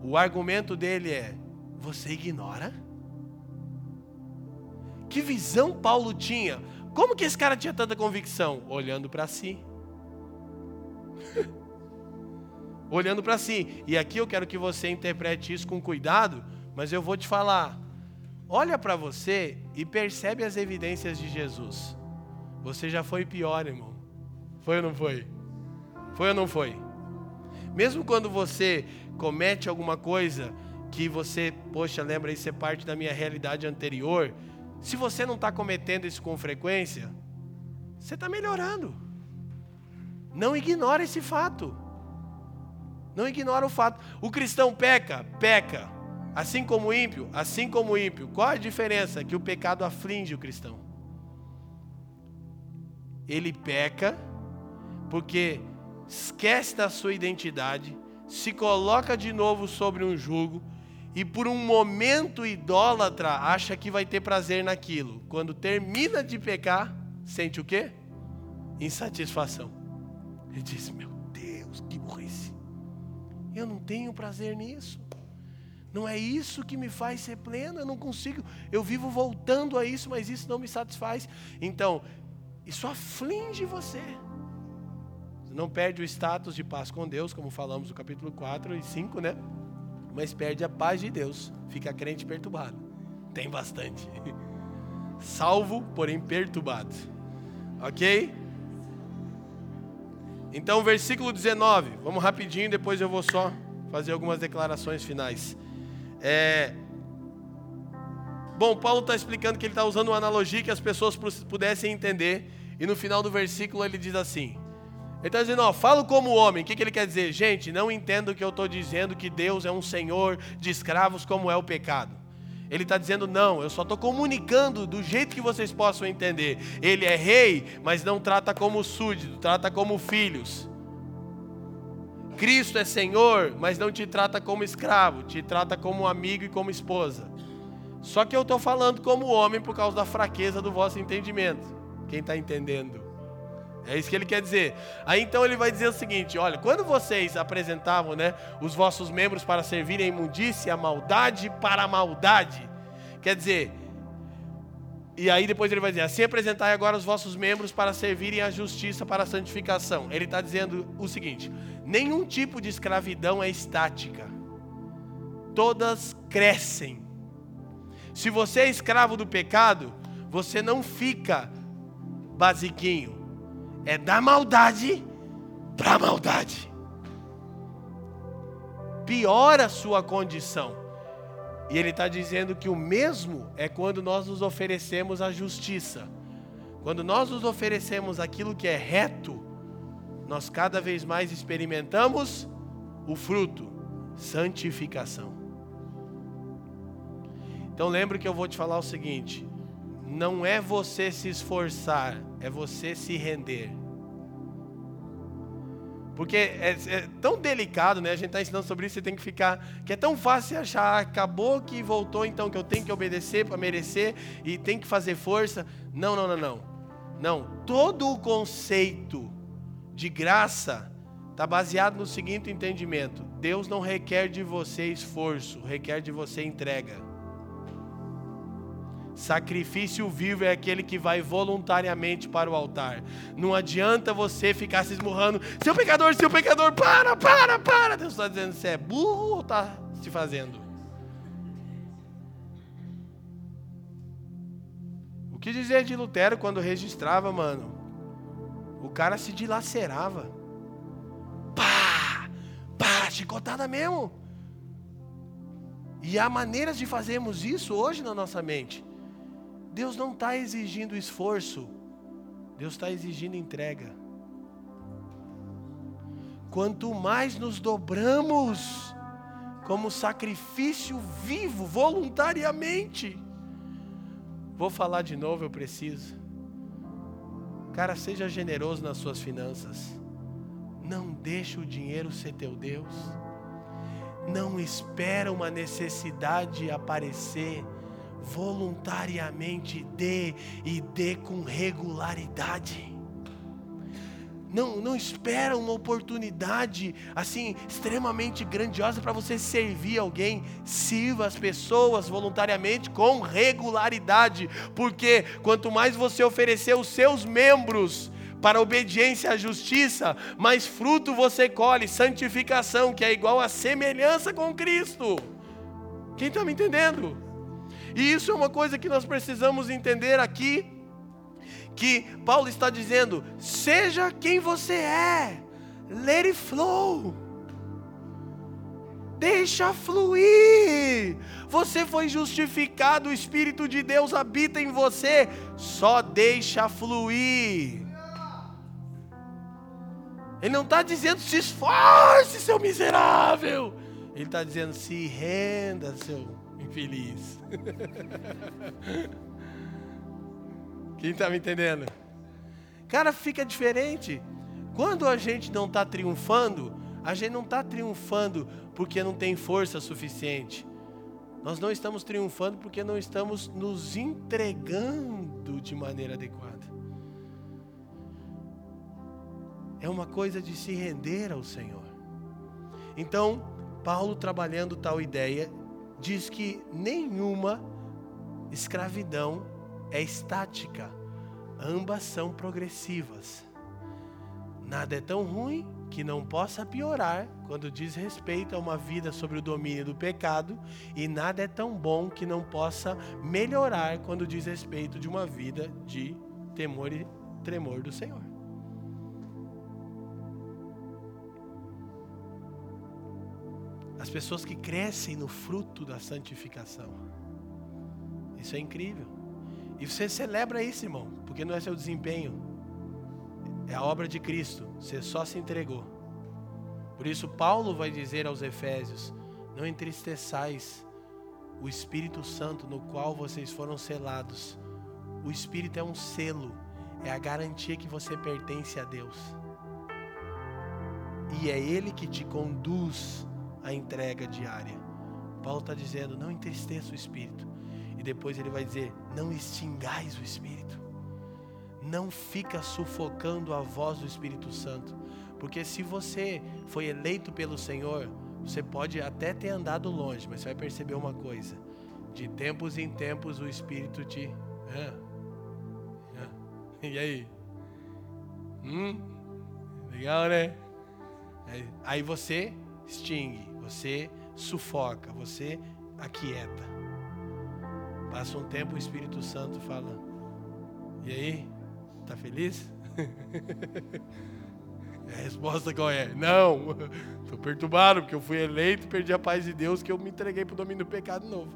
O argumento dele é: Você ignora? Que visão Paulo tinha? Como que esse cara tinha tanta convicção? Olhando para si. Olhando para si. E aqui eu quero que você interprete isso com cuidado, mas eu vou te falar. Olha para você e percebe as evidências de Jesus. Você já foi pior, irmão. Foi ou não foi? Foi ou não foi? Mesmo quando você comete alguma coisa que você, poxa, lembra isso é parte da minha realidade anterior, se você não está cometendo isso com frequência, você está melhorando. Não ignora esse fato. Não ignora o fato. O cristão peca, peca. Assim como o ímpio, assim como o ímpio. Qual a diferença? Que o pecado aflige o cristão. Ele peca porque esquece da sua identidade, se coloca de novo sobre um jugo e por um momento idólatra acha que vai ter prazer naquilo. Quando termina de pecar, sente o quê? Insatisfação. Ele diz: Meu Deus, que burrice. Eu não tenho prazer nisso. Não é isso que me faz ser pleno. Eu não consigo. Eu vivo voltando a isso, mas isso não me satisfaz. Então, isso aflige você. Não perde o status de paz com Deus, como falamos no capítulo 4 e 5, né? Mas perde a paz de Deus, fica crente perturbado. Tem bastante. Salvo, porém perturbado. Ok? Então, versículo 19, vamos rapidinho, depois eu vou só fazer algumas declarações finais. É... Bom, Paulo está explicando que ele está usando uma analogia que as pessoas pudessem entender, e no final do versículo ele diz assim: ele está dizendo, ó, falo como homem. O que, que ele quer dizer? Gente, não entendo que eu estou dizendo que Deus é um senhor de escravos como é o pecado. Ele está dizendo, não, eu só estou comunicando do jeito que vocês possam entender. Ele é rei, mas não trata como súdito, trata como filhos. Cristo é Senhor, mas não te trata como escravo, te trata como amigo e como esposa. Só que eu estou falando como homem por causa da fraqueza do vosso entendimento. Quem está entendendo? É isso que ele quer dizer. Aí então ele vai dizer o seguinte: olha, quando vocês apresentavam né, os vossos membros para servirem a imundícia, a maldade para a maldade, quer dizer, e aí depois ele vai dizer: assim apresentai agora os vossos membros para servirem a justiça para a santificação. Ele está dizendo o seguinte: nenhum tipo de escravidão é estática, todas crescem. Se você é escravo do pecado, você não fica basiquinho é da maldade para a maldade. Piora a sua condição. E ele está dizendo que o mesmo é quando nós nos oferecemos a justiça. Quando nós nos oferecemos aquilo que é reto, nós cada vez mais experimentamos o fruto, santificação. Então lembre que eu vou te falar o seguinte: não é você se esforçar, é você se render. Porque é, é, tão delicado, né? A gente está ensinando sobre isso, você tem que ficar. Que é tão fácil achar, acabou que voltou, então que eu tenho que obedecer para merecer e tem que fazer força. Não, não, não, não. Não. Todo o conceito de graça está baseado no seguinte entendimento: Deus não requer de você esforço, requer de você entrega. Sacrifício vivo é aquele que vai voluntariamente para o altar. Não adianta você ficar se esmurrando, seu pecador, seu pecador, para, para, para. Deus está dizendo, você é burro ou está se fazendo? O que dizer de Lutero quando registrava, mano? O cara se dilacerava. Pá, pá, chicotada mesmo. E há maneiras de fazermos isso hoje na nossa mente. Deus não está exigindo esforço. Deus está exigindo entrega. Quanto mais nos dobramos como sacrifício vivo, voluntariamente. Vou falar de novo, eu preciso. Cara, seja generoso nas suas finanças. Não deixe o dinheiro ser teu Deus. Não espera uma necessidade aparecer. Voluntariamente dê e dê com regularidade. Não, não espera uma oportunidade assim extremamente grandiosa para você servir alguém. Sirva as pessoas voluntariamente com regularidade, porque quanto mais você oferecer os seus membros para obediência à justiça, mais fruto você colhe, santificação, que é igual a semelhança com Cristo. Quem está me entendendo? E isso é uma coisa que nós precisamos entender aqui que Paulo está dizendo: seja quem você é, let it flow. Deixa fluir. Você foi justificado, o Espírito de Deus habita em você. Só deixa fluir. Ele não está dizendo se esforce, seu miserável. Ele está dizendo se renda, seu infeliz. Quem está me entendendo? Cara, fica diferente. Quando a gente não está triunfando, a gente não está triunfando porque não tem força suficiente. Nós não estamos triunfando porque não estamos nos entregando de maneira adequada. É uma coisa de se render ao Senhor. Então, Paulo, trabalhando tal ideia, diz que nenhuma escravidão é estática, ambas são progressivas. Nada é tão ruim que não possa piorar quando diz respeito a uma vida sobre o domínio do pecado, e nada é tão bom que não possa melhorar quando diz respeito de uma vida de temor e tremor do Senhor. As pessoas que crescem no fruto da santificação. Isso é incrível. E você celebra isso, irmão, porque não é seu desempenho, é a obra de Cristo, você só se entregou. Por isso, Paulo vai dizer aos Efésios: Não entristeçais o Espírito Santo no qual vocês foram selados. O Espírito é um selo, é a garantia que você pertence a Deus. E é Ele que te conduz à entrega diária. Paulo está dizendo: não entristeça o Espírito. E depois ele vai dizer: Não extingais o Espírito. Não fica sufocando a voz do Espírito Santo. Porque se você foi eleito pelo Senhor, você pode até ter andado longe, mas você vai perceber uma coisa: de tempos em tempos o Espírito te. Ah, ah, e aí? Hum? Legal, né? Aí você extingue, você sufoca, você aquieta. Passa um tempo, o Espírito Santo fala: E aí? Tá feliz? a resposta qual é? Não, estou perturbado porque eu fui eleito, perdi a paz de Deus, que eu me entreguei para o domínio do pecado novo.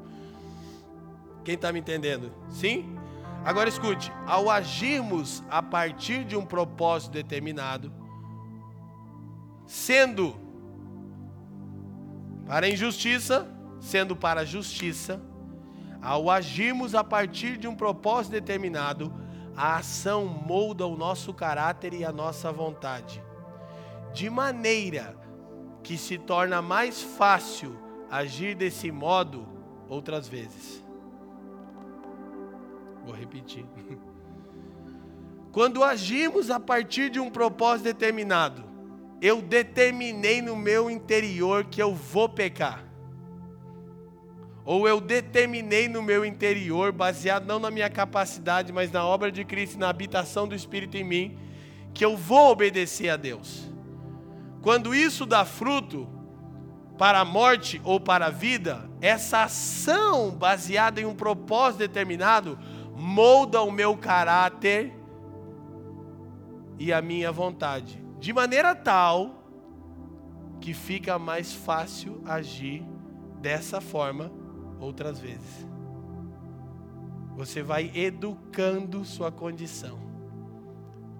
Quem está me entendendo? Sim? Agora escute: ao agirmos a partir de um propósito determinado, sendo para a injustiça, sendo para a justiça, ao agirmos a partir de um propósito determinado, a ação molda o nosso caráter e a nossa vontade, de maneira que se torna mais fácil agir desse modo outras vezes. Vou repetir. Quando agimos a partir de um propósito determinado, eu determinei no meu interior que eu vou pecar ou eu determinei no meu interior, baseado não na minha capacidade, mas na obra de Cristo, na habitação do Espírito em mim, que eu vou obedecer a Deus. Quando isso dá fruto para a morte ou para a vida, essa ação baseada em um propósito determinado molda o meu caráter e a minha vontade, de maneira tal que fica mais fácil agir dessa forma outras vezes. Você vai educando sua condição.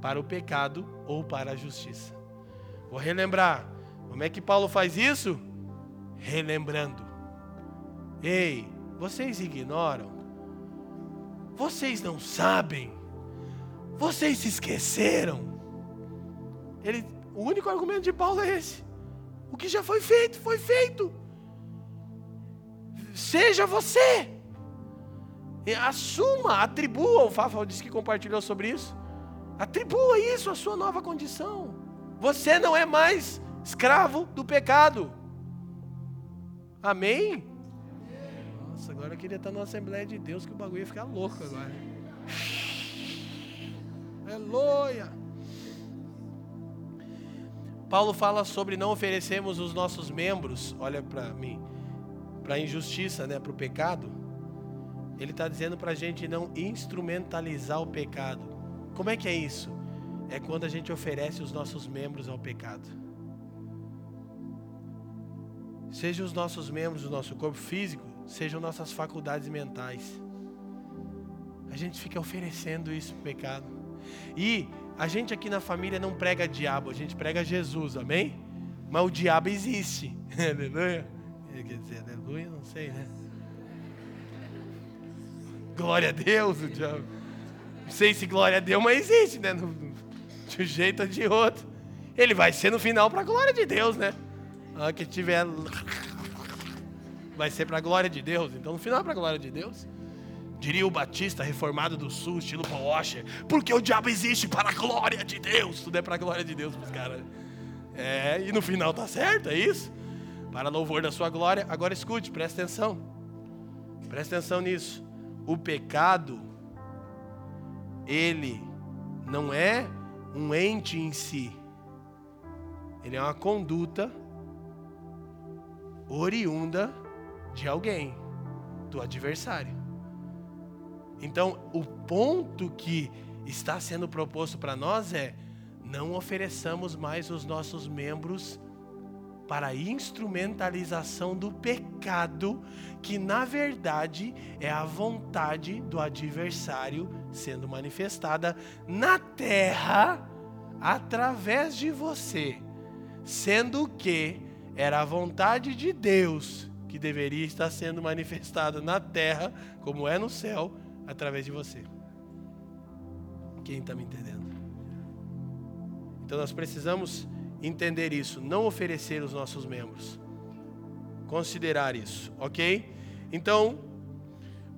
para o pecado ou para a justiça. Vou relembrar. Como é que Paulo faz isso? Relembrando. Ei, vocês ignoram? Vocês não sabem? Vocês se esqueceram? Ele, o único argumento de Paulo é esse. O que já foi feito, foi feito. Seja você. Assuma, atribua. O Fafa disse que compartilhou sobre isso. Atribua isso à sua nova condição. Você não é mais escravo do pecado. Amém? Nossa, agora eu queria estar na Assembleia de Deus que o bagulho ia ficar louco agora. Aleluia. Paulo fala sobre não oferecermos os nossos membros, olha para mim, para a injustiça, né, para o pecado. Ele está dizendo para a gente não instrumentalizar o pecado. Como é que é isso? É quando a gente oferece os nossos membros ao pecado. Seja os nossos membros do nosso corpo físico, sejam nossas faculdades mentais. A gente fica oferecendo isso para o pecado. E a gente aqui na família não prega diabo, a gente prega Jesus, amém? Mas o diabo existe, aleluia. Quer dizer, aleluia, não sei, né? Glória a Deus, o diabo. Não sei se glória a Deus, mas existe, né? De um jeito ou de outro. Ele vai ser no final para a glória de Deus, né? A que tiver. Vai ser para a glória de Deus. Então no final é para a glória de Deus. Diria o Batista reformado do Sul, estilo Paul Washer, porque o diabo existe para a glória de Deus. Tudo é para a glória de Deus os caras. É, e no final tá certo, é isso? Para louvor da sua glória. Agora escute, presta atenção. Presta atenção nisso. O pecado, ele não é um ente em si. Ele é uma conduta oriunda de alguém, do adversário. Então, o ponto que está sendo proposto para nós é: não ofereçamos mais os nossos membros para a instrumentalização do pecado, que na verdade é a vontade do adversário sendo manifestada na terra através de você, sendo que era a vontade de Deus que deveria estar sendo manifestada na terra, como é no céu, através de você. Quem está me entendendo? Então nós precisamos entender isso, não oferecer os nossos membros. Considerar isso, ok? Então,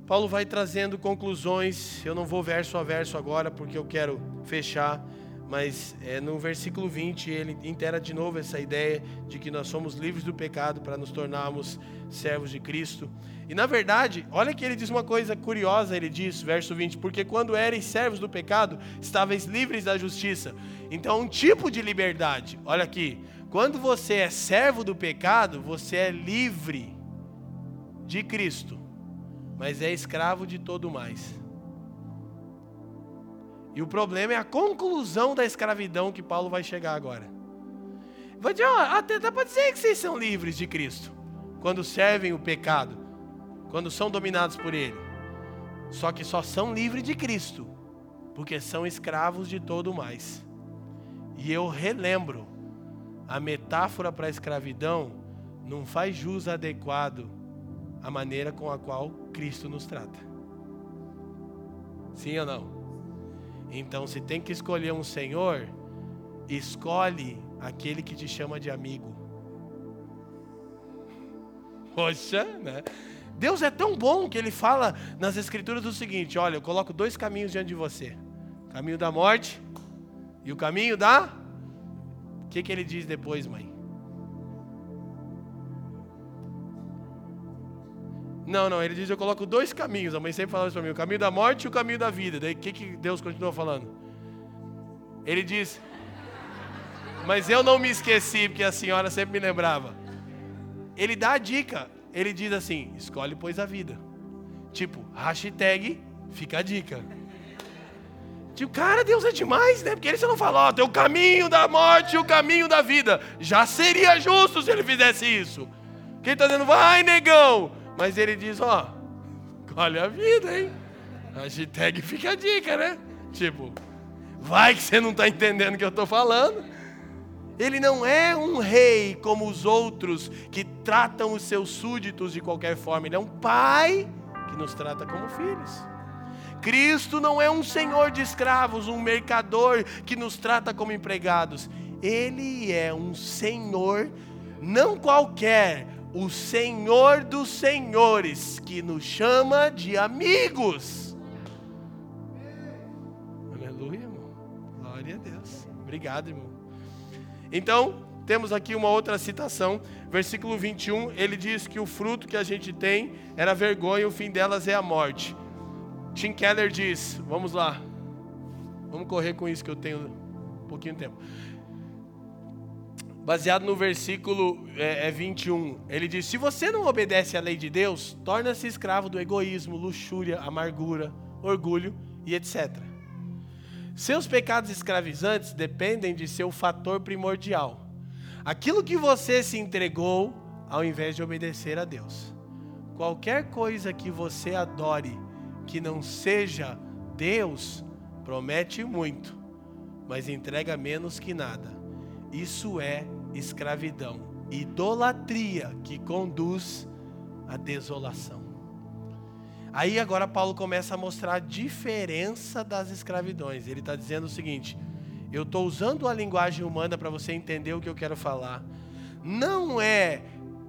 Paulo vai trazendo conclusões. Eu não vou verso a verso agora, porque eu quero fechar. Mas é, no versículo 20 ele intera de novo essa ideia de que nós somos livres do pecado para nos tornarmos servos de Cristo. E na verdade, olha que ele diz uma coisa curiosa, ele diz, verso 20, porque quando eres servos do pecado, estáveis livres da justiça. Então, um tipo de liberdade. Olha aqui, quando você é servo do pecado, você é livre de Cristo, mas é escravo de todo mais. E o problema é a conclusão da escravidão que Paulo vai chegar agora. Vai dizer, ó, até dá para dizer que vocês são livres de Cristo, quando servem o pecado quando são dominados por ele. Só que só são livres de Cristo, porque são escravos de todo mais. E eu relembro, a metáfora para a escravidão não faz jus adequado à maneira com a qual Cristo nos trata. Sim ou não? Então, se tem que escolher um Senhor, escolhe aquele que te chama de amigo. Poxa, né? Deus é tão bom que ele fala nas escrituras o seguinte: olha, eu coloco dois caminhos diante de você: o caminho da morte e o caminho da. O que, que ele diz depois, mãe? Não, não, ele diz: eu coloco dois caminhos. A mãe sempre fala isso para mim: o caminho da morte e o caminho da vida. Daí o que, que Deus continua falando? Ele diz: mas eu não me esqueci, porque a senhora sempre me lembrava. Ele dá a dica: ele diz assim: escolhe, pois, a vida. Tipo, hashtag, fica a dica. Tipo, cara, Deus é demais, né? Porque ele só não fala, ó, tem o caminho da morte e o caminho da vida. Já seria justo se ele fizesse isso. Quem está dizendo, vai, negão. Mas ele diz, ó, escolhe a vida, hein? Hashtag fica a dica, né? Tipo, Vai que você não está entendendo o que eu estou falando. Ele não é um rei como os outros que tratam os seus súditos de qualquer forma. Ele é um pai que nos trata como filhos. Cristo não é um senhor de escravos, um mercador que nos trata como empregados. Ele é um senhor, não qualquer, o Senhor dos senhores, que nos chama de amigos. Aleluia, irmão. Glória a Deus. Obrigado, irmão. Então, temos aqui uma outra citação, versículo 21, ele diz que o fruto que a gente tem era vergonha, o fim delas é a morte. Tim Keller diz: Vamos lá, vamos correr com isso que eu tenho um pouquinho de tempo. Baseado no versículo é, é 21, ele diz: Se você não obedece à lei de Deus, torna-se escravo do egoísmo, luxúria, amargura, orgulho e etc. Seus pecados escravizantes dependem de seu fator primordial. Aquilo que você se entregou ao invés de obedecer a Deus. Qualquer coisa que você adore que não seja Deus, promete muito, mas entrega menos que nada. Isso é escravidão, idolatria que conduz à desolação. Aí agora Paulo começa a mostrar a diferença das escravidões. Ele está dizendo o seguinte: eu estou usando a linguagem humana para você entender o que eu quero falar. Não é,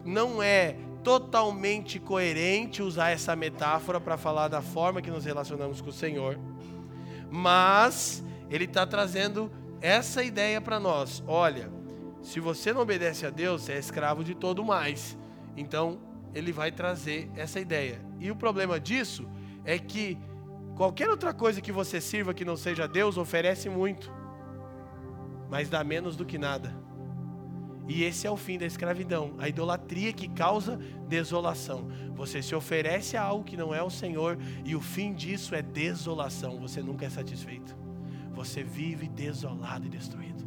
não é totalmente coerente usar essa metáfora para falar da forma que nos relacionamos com o Senhor, mas ele está trazendo essa ideia para nós. Olha, se você não obedece a Deus, você é escravo de todo mais. Então, ele vai trazer essa ideia. E o problema disso é que qualquer outra coisa que você sirva que não seja Deus oferece muito, mas dá menos do que nada. E esse é o fim da escravidão, a idolatria que causa desolação. Você se oferece a algo que não é o Senhor e o fim disso é desolação. Você nunca é satisfeito. Você vive desolado e destruído.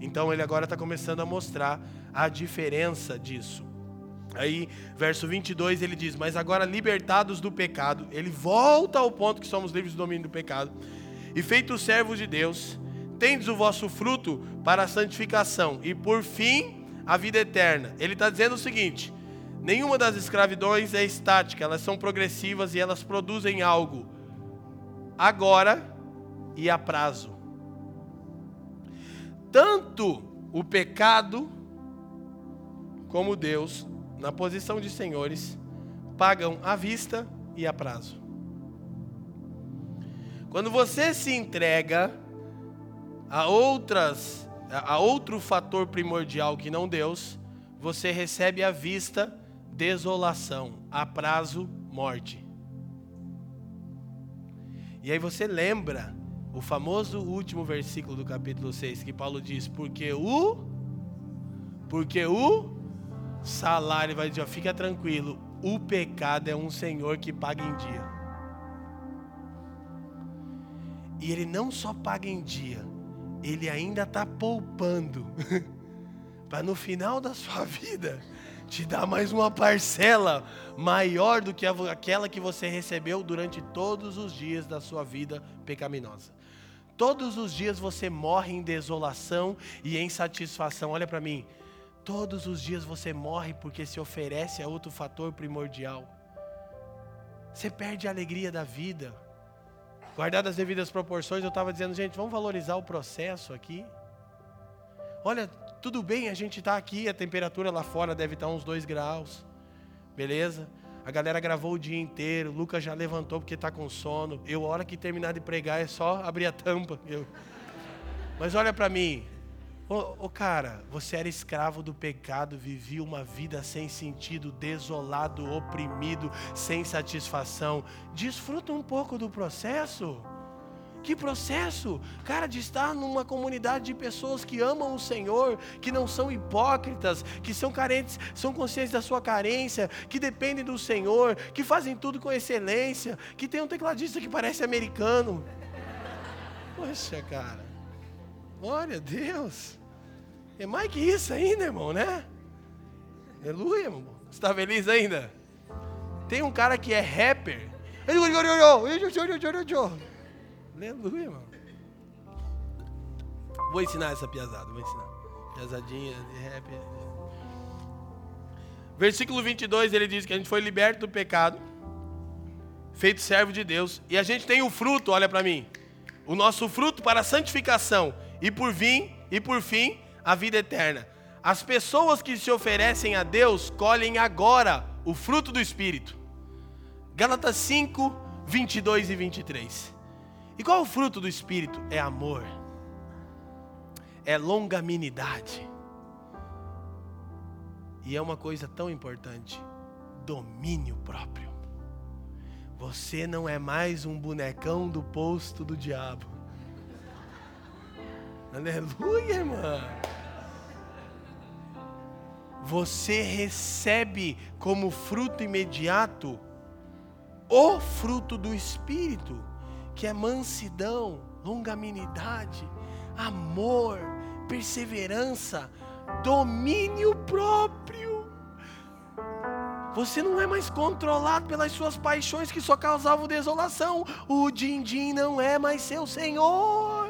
Então ele agora está começando a mostrar a diferença disso. Aí, verso 22, ele diz: Mas agora libertados do pecado, ele volta ao ponto que somos livres do domínio do pecado, e feitos servos de Deus tendes o vosso fruto para a santificação e por fim a vida eterna. Ele está dizendo o seguinte: nenhuma das escravidões é estática, elas são progressivas e elas produzem algo agora e a prazo. Tanto o pecado como Deus, na posição de senhores, pagam à vista e a prazo. Quando você se entrega a outras a outro fator primordial que não Deus, você recebe à vista desolação, a prazo morte. E aí você lembra o famoso último versículo do capítulo 6 que Paulo diz: "Porque o porque o salário vai dizer, fica tranquilo, o pecado é um senhor que paga em dia. E ele não só paga em dia, ele ainda está poupando para no final da sua vida te dar mais uma parcela maior do que aquela que você recebeu durante todos os dias da sua vida pecaminosa. Todos os dias você morre em desolação e em satisfação. Olha para mim. Todos os dias você morre porque se oferece a outro fator primordial. Você perde a alegria da vida guardado as devidas proporções, eu estava dizendo, gente, vamos valorizar o processo aqui. Olha, tudo bem, a gente está aqui, a temperatura lá fora deve estar tá uns 2 graus, beleza? A galera gravou o dia inteiro, o Lucas já levantou porque está com sono. Eu, a hora que terminar de pregar, é só abrir a tampa. Eu... Mas olha para mim, Ô, oh, cara, você era escravo do pecado, vivia uma vida sem sentido, desolado, oprimido, sem satisfação. Desfruta um pouco do processo. Que processo? Cara, de estar numa comunidade de pessoas que amam o Senhor, que não são hipócritas, que são carentes, são conscientes da sua carência, que dependem do Senhor, que fazem tudo com excelência, que tem um tecladista que parece americano. Poxa, cara. Glória a Deus. É mais que isso ainda, irmão, né? Aleluia, irmão. Você está feliz ainda? Tem um cara que é rapper. Vou ensinar essa piazada, vou ensinar. Piazadinha de rap. Versículo 22, ele diz que a gente foi liberto do pecado, feito servo de Deus, e a gente tem o fruto, olha para mim, o nosso fruto para a santificação, e por fim, e por fim, a vida eterna. As pessoas que se oferecem a Deus colhem agora o fruto do Espírito. Gálatas 5, 22 e 23. E qual é o fruto do Espírito? É amor, é longanimidade. E é uma coisa tão importante: domínio próprio. Você não é mais um bonecão do posto do diabo. Aleluia, irmã. Você recebe como fruto imediato o fruto do Espírito, que é mansidão, longanimidade, amor, perseverança, domínio próprio. Você não é mais controlado pelas suas paixões que só causavam desolação. O din-din não é mais seu Senhor.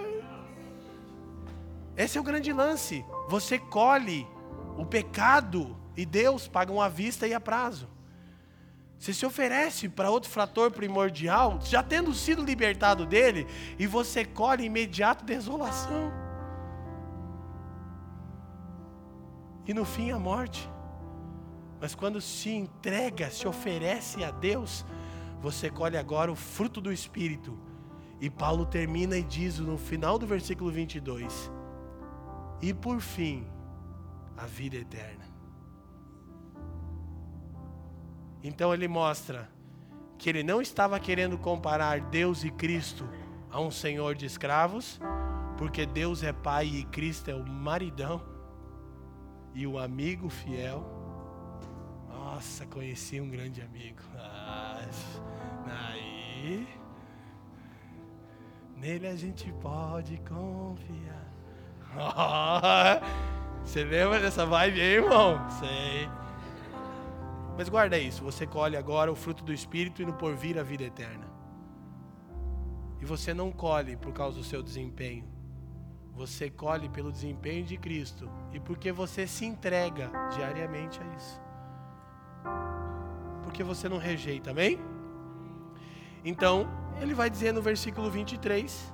Esse é o grande lance. Você colhe o pecado e Deus paga uma vista e a prazo. Você se oferece para outro frator primordial, já tendo sido libertado dele, e você colhe imediato desolação. E no fim a morte. Mas quando se entrega, se oferece a Deus, você colhe agora o fruto do Espírito. E Paulo termina e diz no final do versículo 22: E por fim, a vida eterna. Então ele mostra que ele não estava querendo comparar Deus e Cristo a um senhor de escravos, porque Deus é pai e Cristo é o maridão e o amigo fiel. Nossa, conheci um grande amigo. Ah, aí, nele a gente pode confiar. você lembra dessa vibe aí, irmão? Sei. Mas guarda isso, você colhe agora o fruto do Espírito e no porvir a vida eterna. E você não colhe por causa do seu desempenho. Você colhe pelo desempenho de Cristo e porque você se entrega diariamente a isso. Porque você não rejeita, amém? Então, ele vai dizer no versículo 23: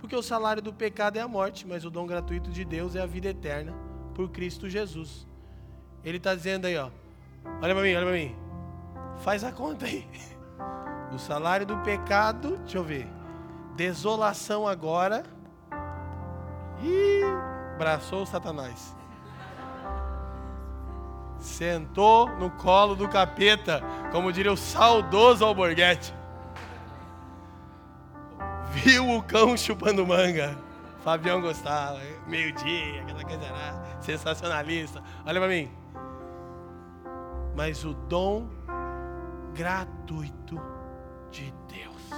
Porque o salário do pecado é a morte, mas o dom gratuito de Deus é a vida eterna por Cristo Jesus. Ele está dizendo aí, ó Olha para mim, olha para mim. Faz a conta aí. O salário do pecado, deixa eu ver. Desolação agora. E abraçou o Satanás. Sentou no colo do capeta, como diria o saudoso Alborguete. Viu o cão chupando manga. Fabião gostava, meio-dia, aquela coisa era sensacionalista. Olha para mim mas o dom gratuito de Deus.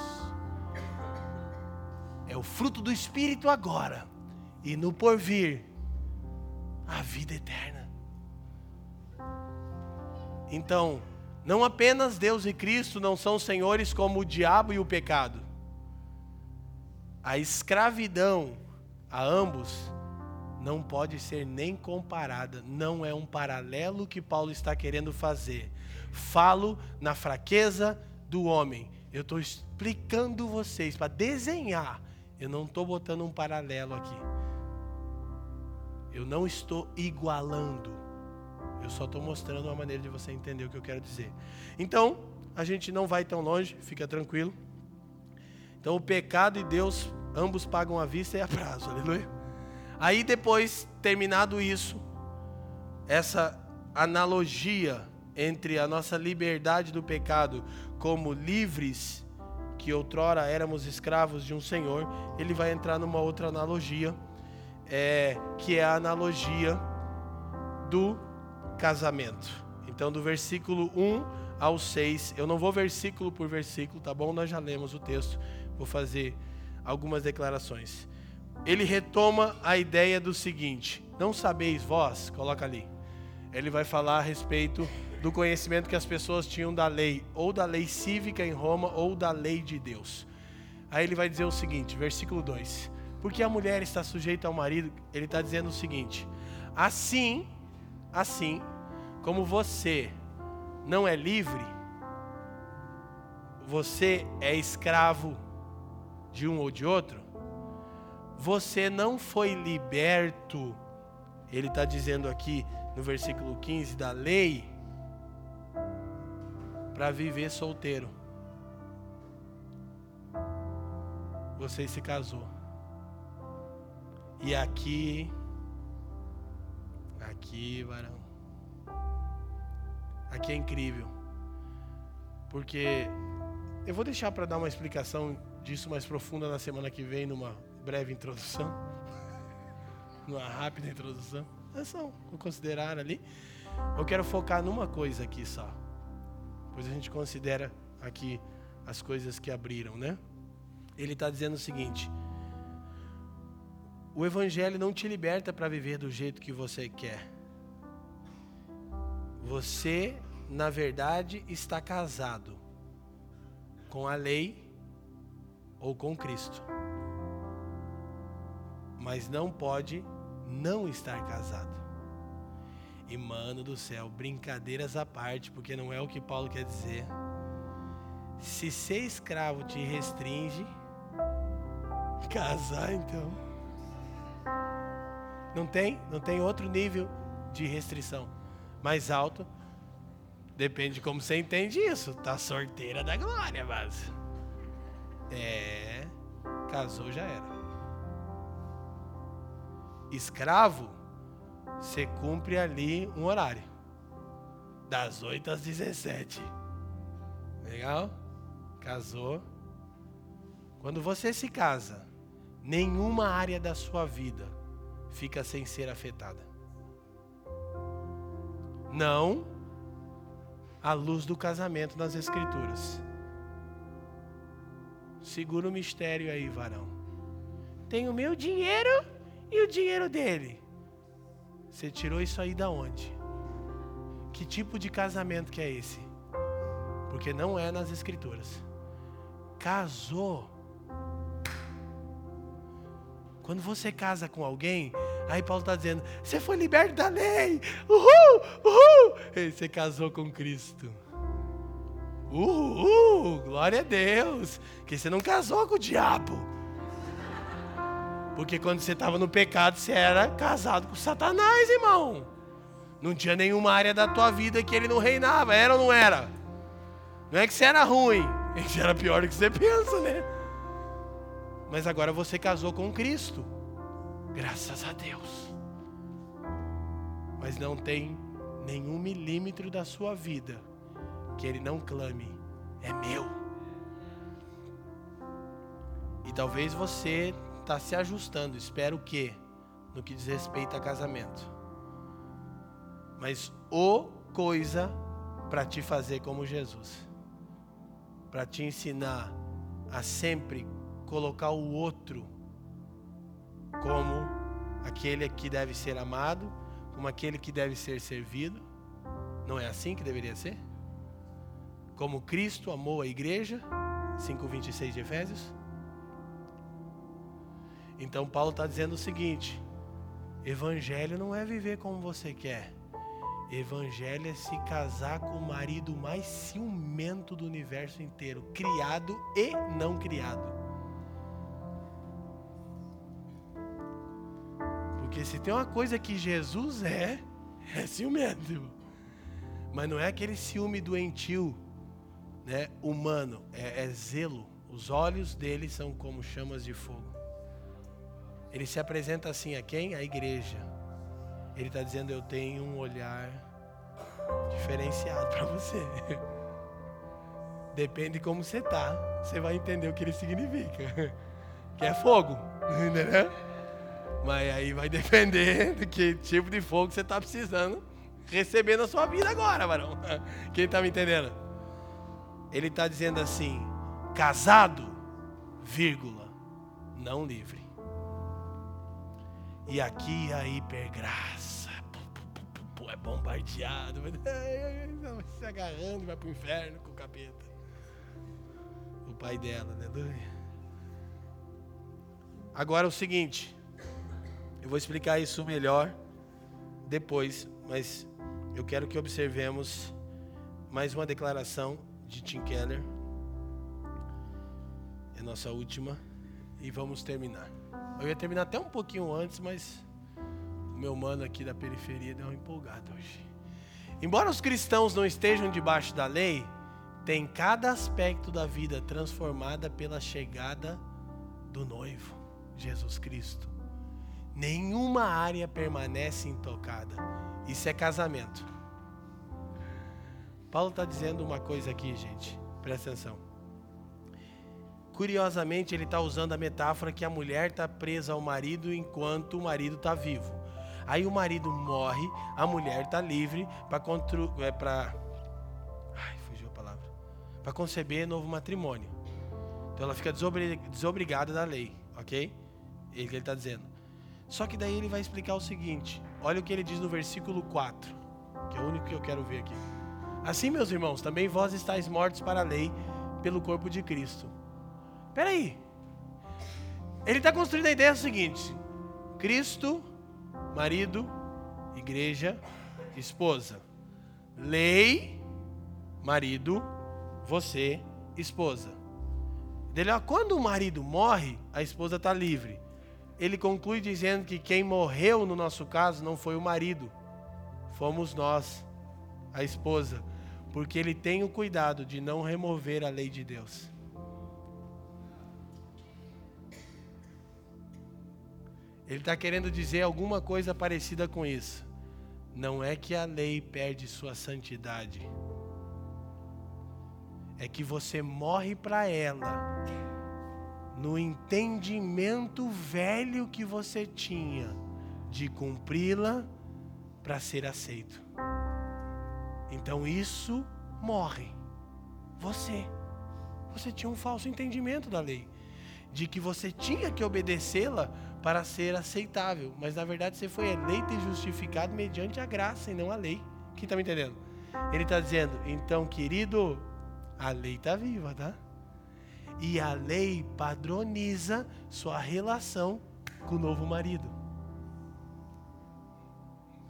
É o fruto do Espírito agora e no porvir a vida eterna. Então, não apenas Deus e Cristo não são senhores como o diabo e o pecado. A escravidão a ambos não pode ser nem comparada, não é um paralelo que Paulo está querendo fazer. Falo na fraqueza do homem. Eu estou explicando vocês para desenhar. Eu não estou botando um paralelo aqui. Eu não estou igualando. Eu só estou mostrando uma maneira de você entender o que eu quero dizer. Então, a gente não vai tão longe, fica tranquilo. Então, o pecado e Deus, ambos pagam a vista e a prazo, aleluia. Aí depois, terminado isso, essa analogia entre a nossa liberdade do pecado como livres que outrora éramos escravos de um senhor, ele vai entrar numa outra analogia, é, que é a analogia do casamento. Então, do versículo 1 ao 6, eu não vou versículo por versículo, tá bom? Nós já lemos o texto, vou fazer algumas declarações ele retoma a ideia do seguinte: não sabeis vós, coloca ali. Ele vai falar a respeito do conhecimento que as pessoas tinham da lei, ou da lei cívica em Roma, ou da lei de Deus. Aí ele vai dizer o seguinte, versículo 2: porque a mulher está sujeita ao marido, ele está dizendo o seguinte: assim, assim, como você não é livre, você é escravo de um ou de outro, você não foi liberto, ele está dizendo aqui no versículo 15 da lei, para viver solteiro. Você se casou. E aqui, aqui, varão, aqui é incrível, porque eu vou deixar para dar uma explicação disso mais profunda na semana que vem, numa breve introdução, numa rápida introdução. É só considerar ali. Eu quero focar numa coisa aqui só. Pois a gente considera aqui as coisas que abriram, né? Ele está dizendo o seguinte: o Evangelho não te liberta para viver do jeito que você quer. Você, na verdade, está casado com a lei ou com Cristo. Mas não pode não estar casado. E mano do céu, brincadeiras à parte, porque não é o que Paulo quer dizer. Se ser escravo te restringe, casar então. Não tem? Não tem outro nível de restrição mais alto. Depende de como você entende isso. Tá sorteira da glória, mas. É. Casou já era. Escravo, você cumpre ali um horário. Das 8 às 17. Legal? Casou. Quando você se casa, nenhuma área da sua vida fica sem ser afetada. Não a luz do casamento nas escrituras. Segura o mistério aí, varão. Tem o meu dinheiro e o dinheiro dele. Você tirou isso aí da onde? Que tipo de casamento que é esse? Porque não é nas escrituras. Casou. Quando você casa com alguém, aí Paulo está dizendo: você foi liberto da lei, uhul, uhul. E você casou com Cristo. Uhul, glória a Deus. Que você não casou com o diabo. Porque quando você estava no pecado, você era casado com Satanás, irmão. Não tinha nenhuma área da tua vida que ele não reinava, era ou não era? Não é que você era ruim, é que você era pior do que você pensa, né? Mas agora você casou com Cristo. Graças a Deus. Mas não tem nenhum milímetro da sua vida que ele não clame: é meu. E talvez você está se ajustando, espero o quê? No que diz respeito a casamento. Mas o coisa para te fazer como Jesus. Para te ensinar a sempre colocar o outro como aquele que deve ser amado, como aquele que deve ser servido. Não é assim que deveria ser? Como Cristo amou a igreja, 5,26 de Efésios. Então Paulo está dizendo o seguinte: Evangelho não é viver como você quer. Evangelho é se casar com o marido mais ciumento do universo inteiro, criado e não criado. Porque se tem uma coisa que Jesus é, é ciumento. Mas não é aquele ciúme doentio né, humano, é, é zelo. Os olhos dele são como chamas de fogo. Ele se apresenta assim a quem? A igreja. Ele está dizendo: Eu tenho um olhar diferenciado para você. Depende de como você tá, você vai entender o que ele significa. Que é fogo, entendeu? Mas aí vai depender do que tipo de fogo você está precisando receber na sua vida agora, varão. Quem está me entendendo? Ele está dizendo assim: casado, vírgula, não livre. E aqui a hipergraça é bombardeado, se agarrando vai para o inferno com o capeta. O pai dela, aleluia. Agora é o seguinte, eu vou explicar isso melhor depois, mas eu quero que observemos mais uma declaração de Tim Keller. É nossa última e vamos terminar. Eu ia terminar até um pouquinho antes, mas o meu mano aqui da periferia deu uma empolgada hoje. Embora os cristãos não estejam debaixo da lei, tem cada aspecto da vida transformada pela chegada do noivo, Jesus Cristo. Nenhuma área permanece intocada. Isso é casamento. Paulo está dizendo uma coisa aqui, gente. Presta atenção. Curiosamente, ele está usando a metáfora que a mulher está presa ao marido enquanto o marido está vivo. Aí o marido morre, a mulher está livre para é, para Ai, fugiu a palavra. Para conceber novo matrimônio. Então ela fica desobrigada da lei, ok? É ele que ele está dizendo. Só que daí ele vai explicar o seguinte: olha o que ele diz no versículo 4, que é o único que eu quero ver aqui. Assim, meus irmãos, também vós estáis mortos para a lei pelo corpo de Cristo. Espera aí. Ele está construindo a ideia seguinte: Cristo, marido, igreja, esposa. Lei, marido, você, esposa. Dele, quando o marido morre, a esposa está livre ele conclui dizendo que quem morreu no nosso caso não foi o marido, fomos nós, a esposa, porque ele tem o cuidado de não remover a lei de Deus. Ele está querendo dizer alguma coisa parecida com isso. Não é que a lei perde sua santidade, é que você morre para ela no entendimento velho que você tinha de cumpri-la para ser aceito. Então isso morre. Você. Você tinha um falso entendimento da lei, de que você tinha que obedecê-la para ser aceitável, mas na verdade você foi eleito e justificado mediante a graça e não a lei. Quem está me entendendo? Ele está dizendo, então, querido, a lei está viva, tá? E a lei padroniza sua relação com o novo marido.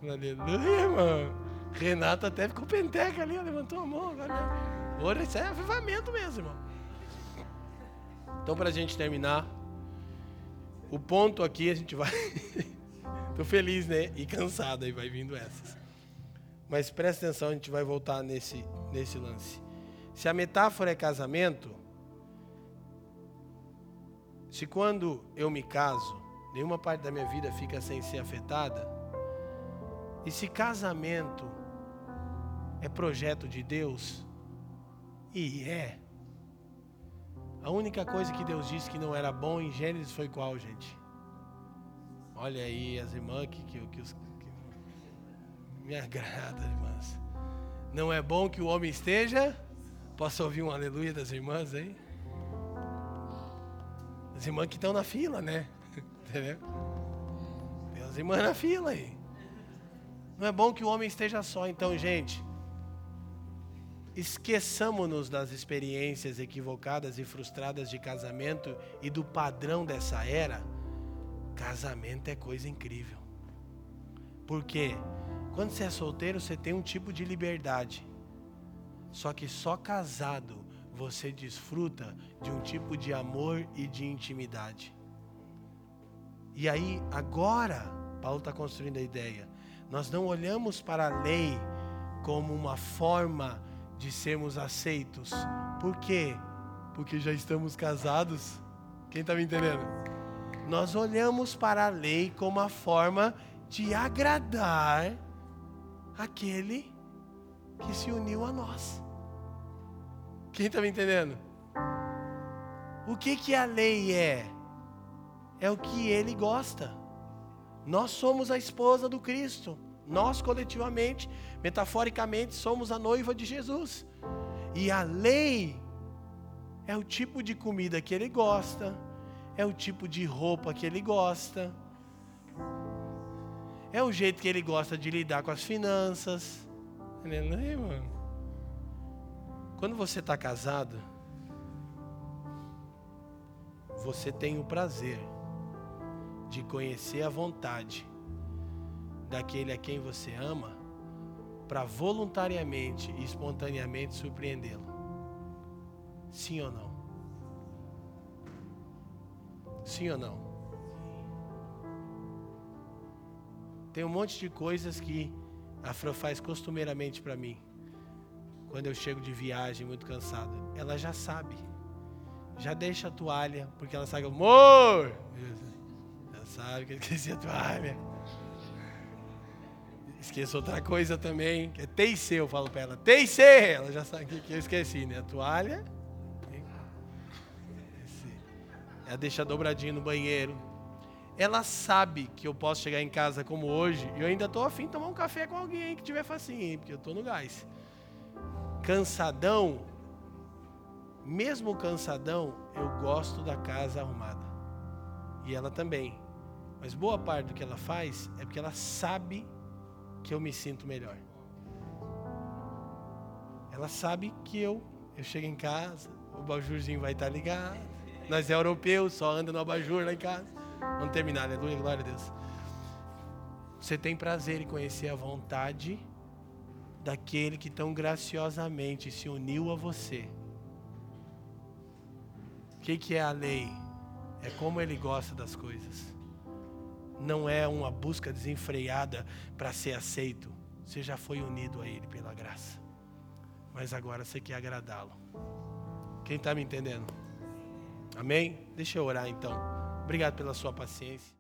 Aleluia, irmão. Renato até ficou penteca ali, levantou a mão. Agora isso é avivamento mesmo, irmão. Então, para a gente terminar, o ponto aqui a gente vai. Tô feliz, né? E cansado aí, vai vindo essas. Mas presta atenção, a gente vai voltar nesse, nesse lance. Se a metáfora é casamento, se quando eu me caso, nenhuma parte da minha vida fica sem ser afetada, e se casamento é projeto de Deus, e é, a única coisa que Deus disse que não era bom em Gênesis foi qual, gente? Olha aí as irmãs que, que, que, que me agrada, irmãs. Não é bom que o homem esteja. Posso ouvir um aleluia das irmãs aí? As irmãs que estão na fila, né? Entendeu? Tem as irmãs na fila aí. Não é bom que o homem esteja só, então, gente. Esqueçamos-nos das experiências equivocadas e frustradas de casamento e do padrão dessa era. Casamento é coisa incrível. Porque quando você é solteiro, você tem um tipo de liberdade. Só que só casado você desfruta de um tipo de amor e de intimidade. E aí, agora, Paulo está construindo a ideia. Nós não olhamos para a lei como uma forma de sermos aceitos. Por quê? Porque já estamos casados. Quem está me entendendo? Nós olhamos para a lei como a forma de agradar aquele que se uniu a nós. Quem está me entendendo? O que, que a lei é? É o que ele gosta. Nós somos a esposa do Cristo. Nós coletivamente, metaforicamente, somos a noiva de Jesus. E a lei é o tipo de comida que ele gosta, é o tipo de roupa que ele gosta, é o jeito que ele gosta de lidar com as finanças. Entendeu, mano? Quando você está casado, você tem o prazer de conhecer a vontade daquele a quem você ama para voluntariamente e espontaneamente surpreendê-lo? Sim ou não? Sim ou não? Tem um monte de coisas que a Fran faz costumeiramente para mim. Quando eu chego de viagem muito cansado, ela já sabe. Já deixa a toalha, porque ela sabe, amor! Ela sabe que eu esqueci a toalha. Esqueço outra coisa também, que é TIC, eu falo para ela. TIC! Ela já sabe que eu esqueci, né? A toalha. Ela deixa dobradinho no banheiro. Ela sabe que eu posso chegar em casa como hoje e eu ainda estou afim de tomar um café com alguém que tiver facinho, porque eu estou no gás. Cansadão, mesmo cansadão, eu gosto da casa arrumada. E ela também. Mas boa parte do que ela faz é porque ela sabe que eu me sinto melhor. Ela sabe que eu, eu chego em casa, o bajurzinho vai estar ligado. Nós é europeus, só anda no abajur lá em casa. Vamos terminar, aleluia, glória a Deus. Você tem prazer em conhecer a vontade daquele que tão graciosamente se uniu a você. O que, que é a lei? É como ele gosta das coisas não é uma busca desenfreada para ser aceito. Você já foi unido a Ele pela graça. Mas agora você quer agradá-lo. Quem está me entendendo? Amém? Deixa eu orar então. Obrigado pela sua paciência.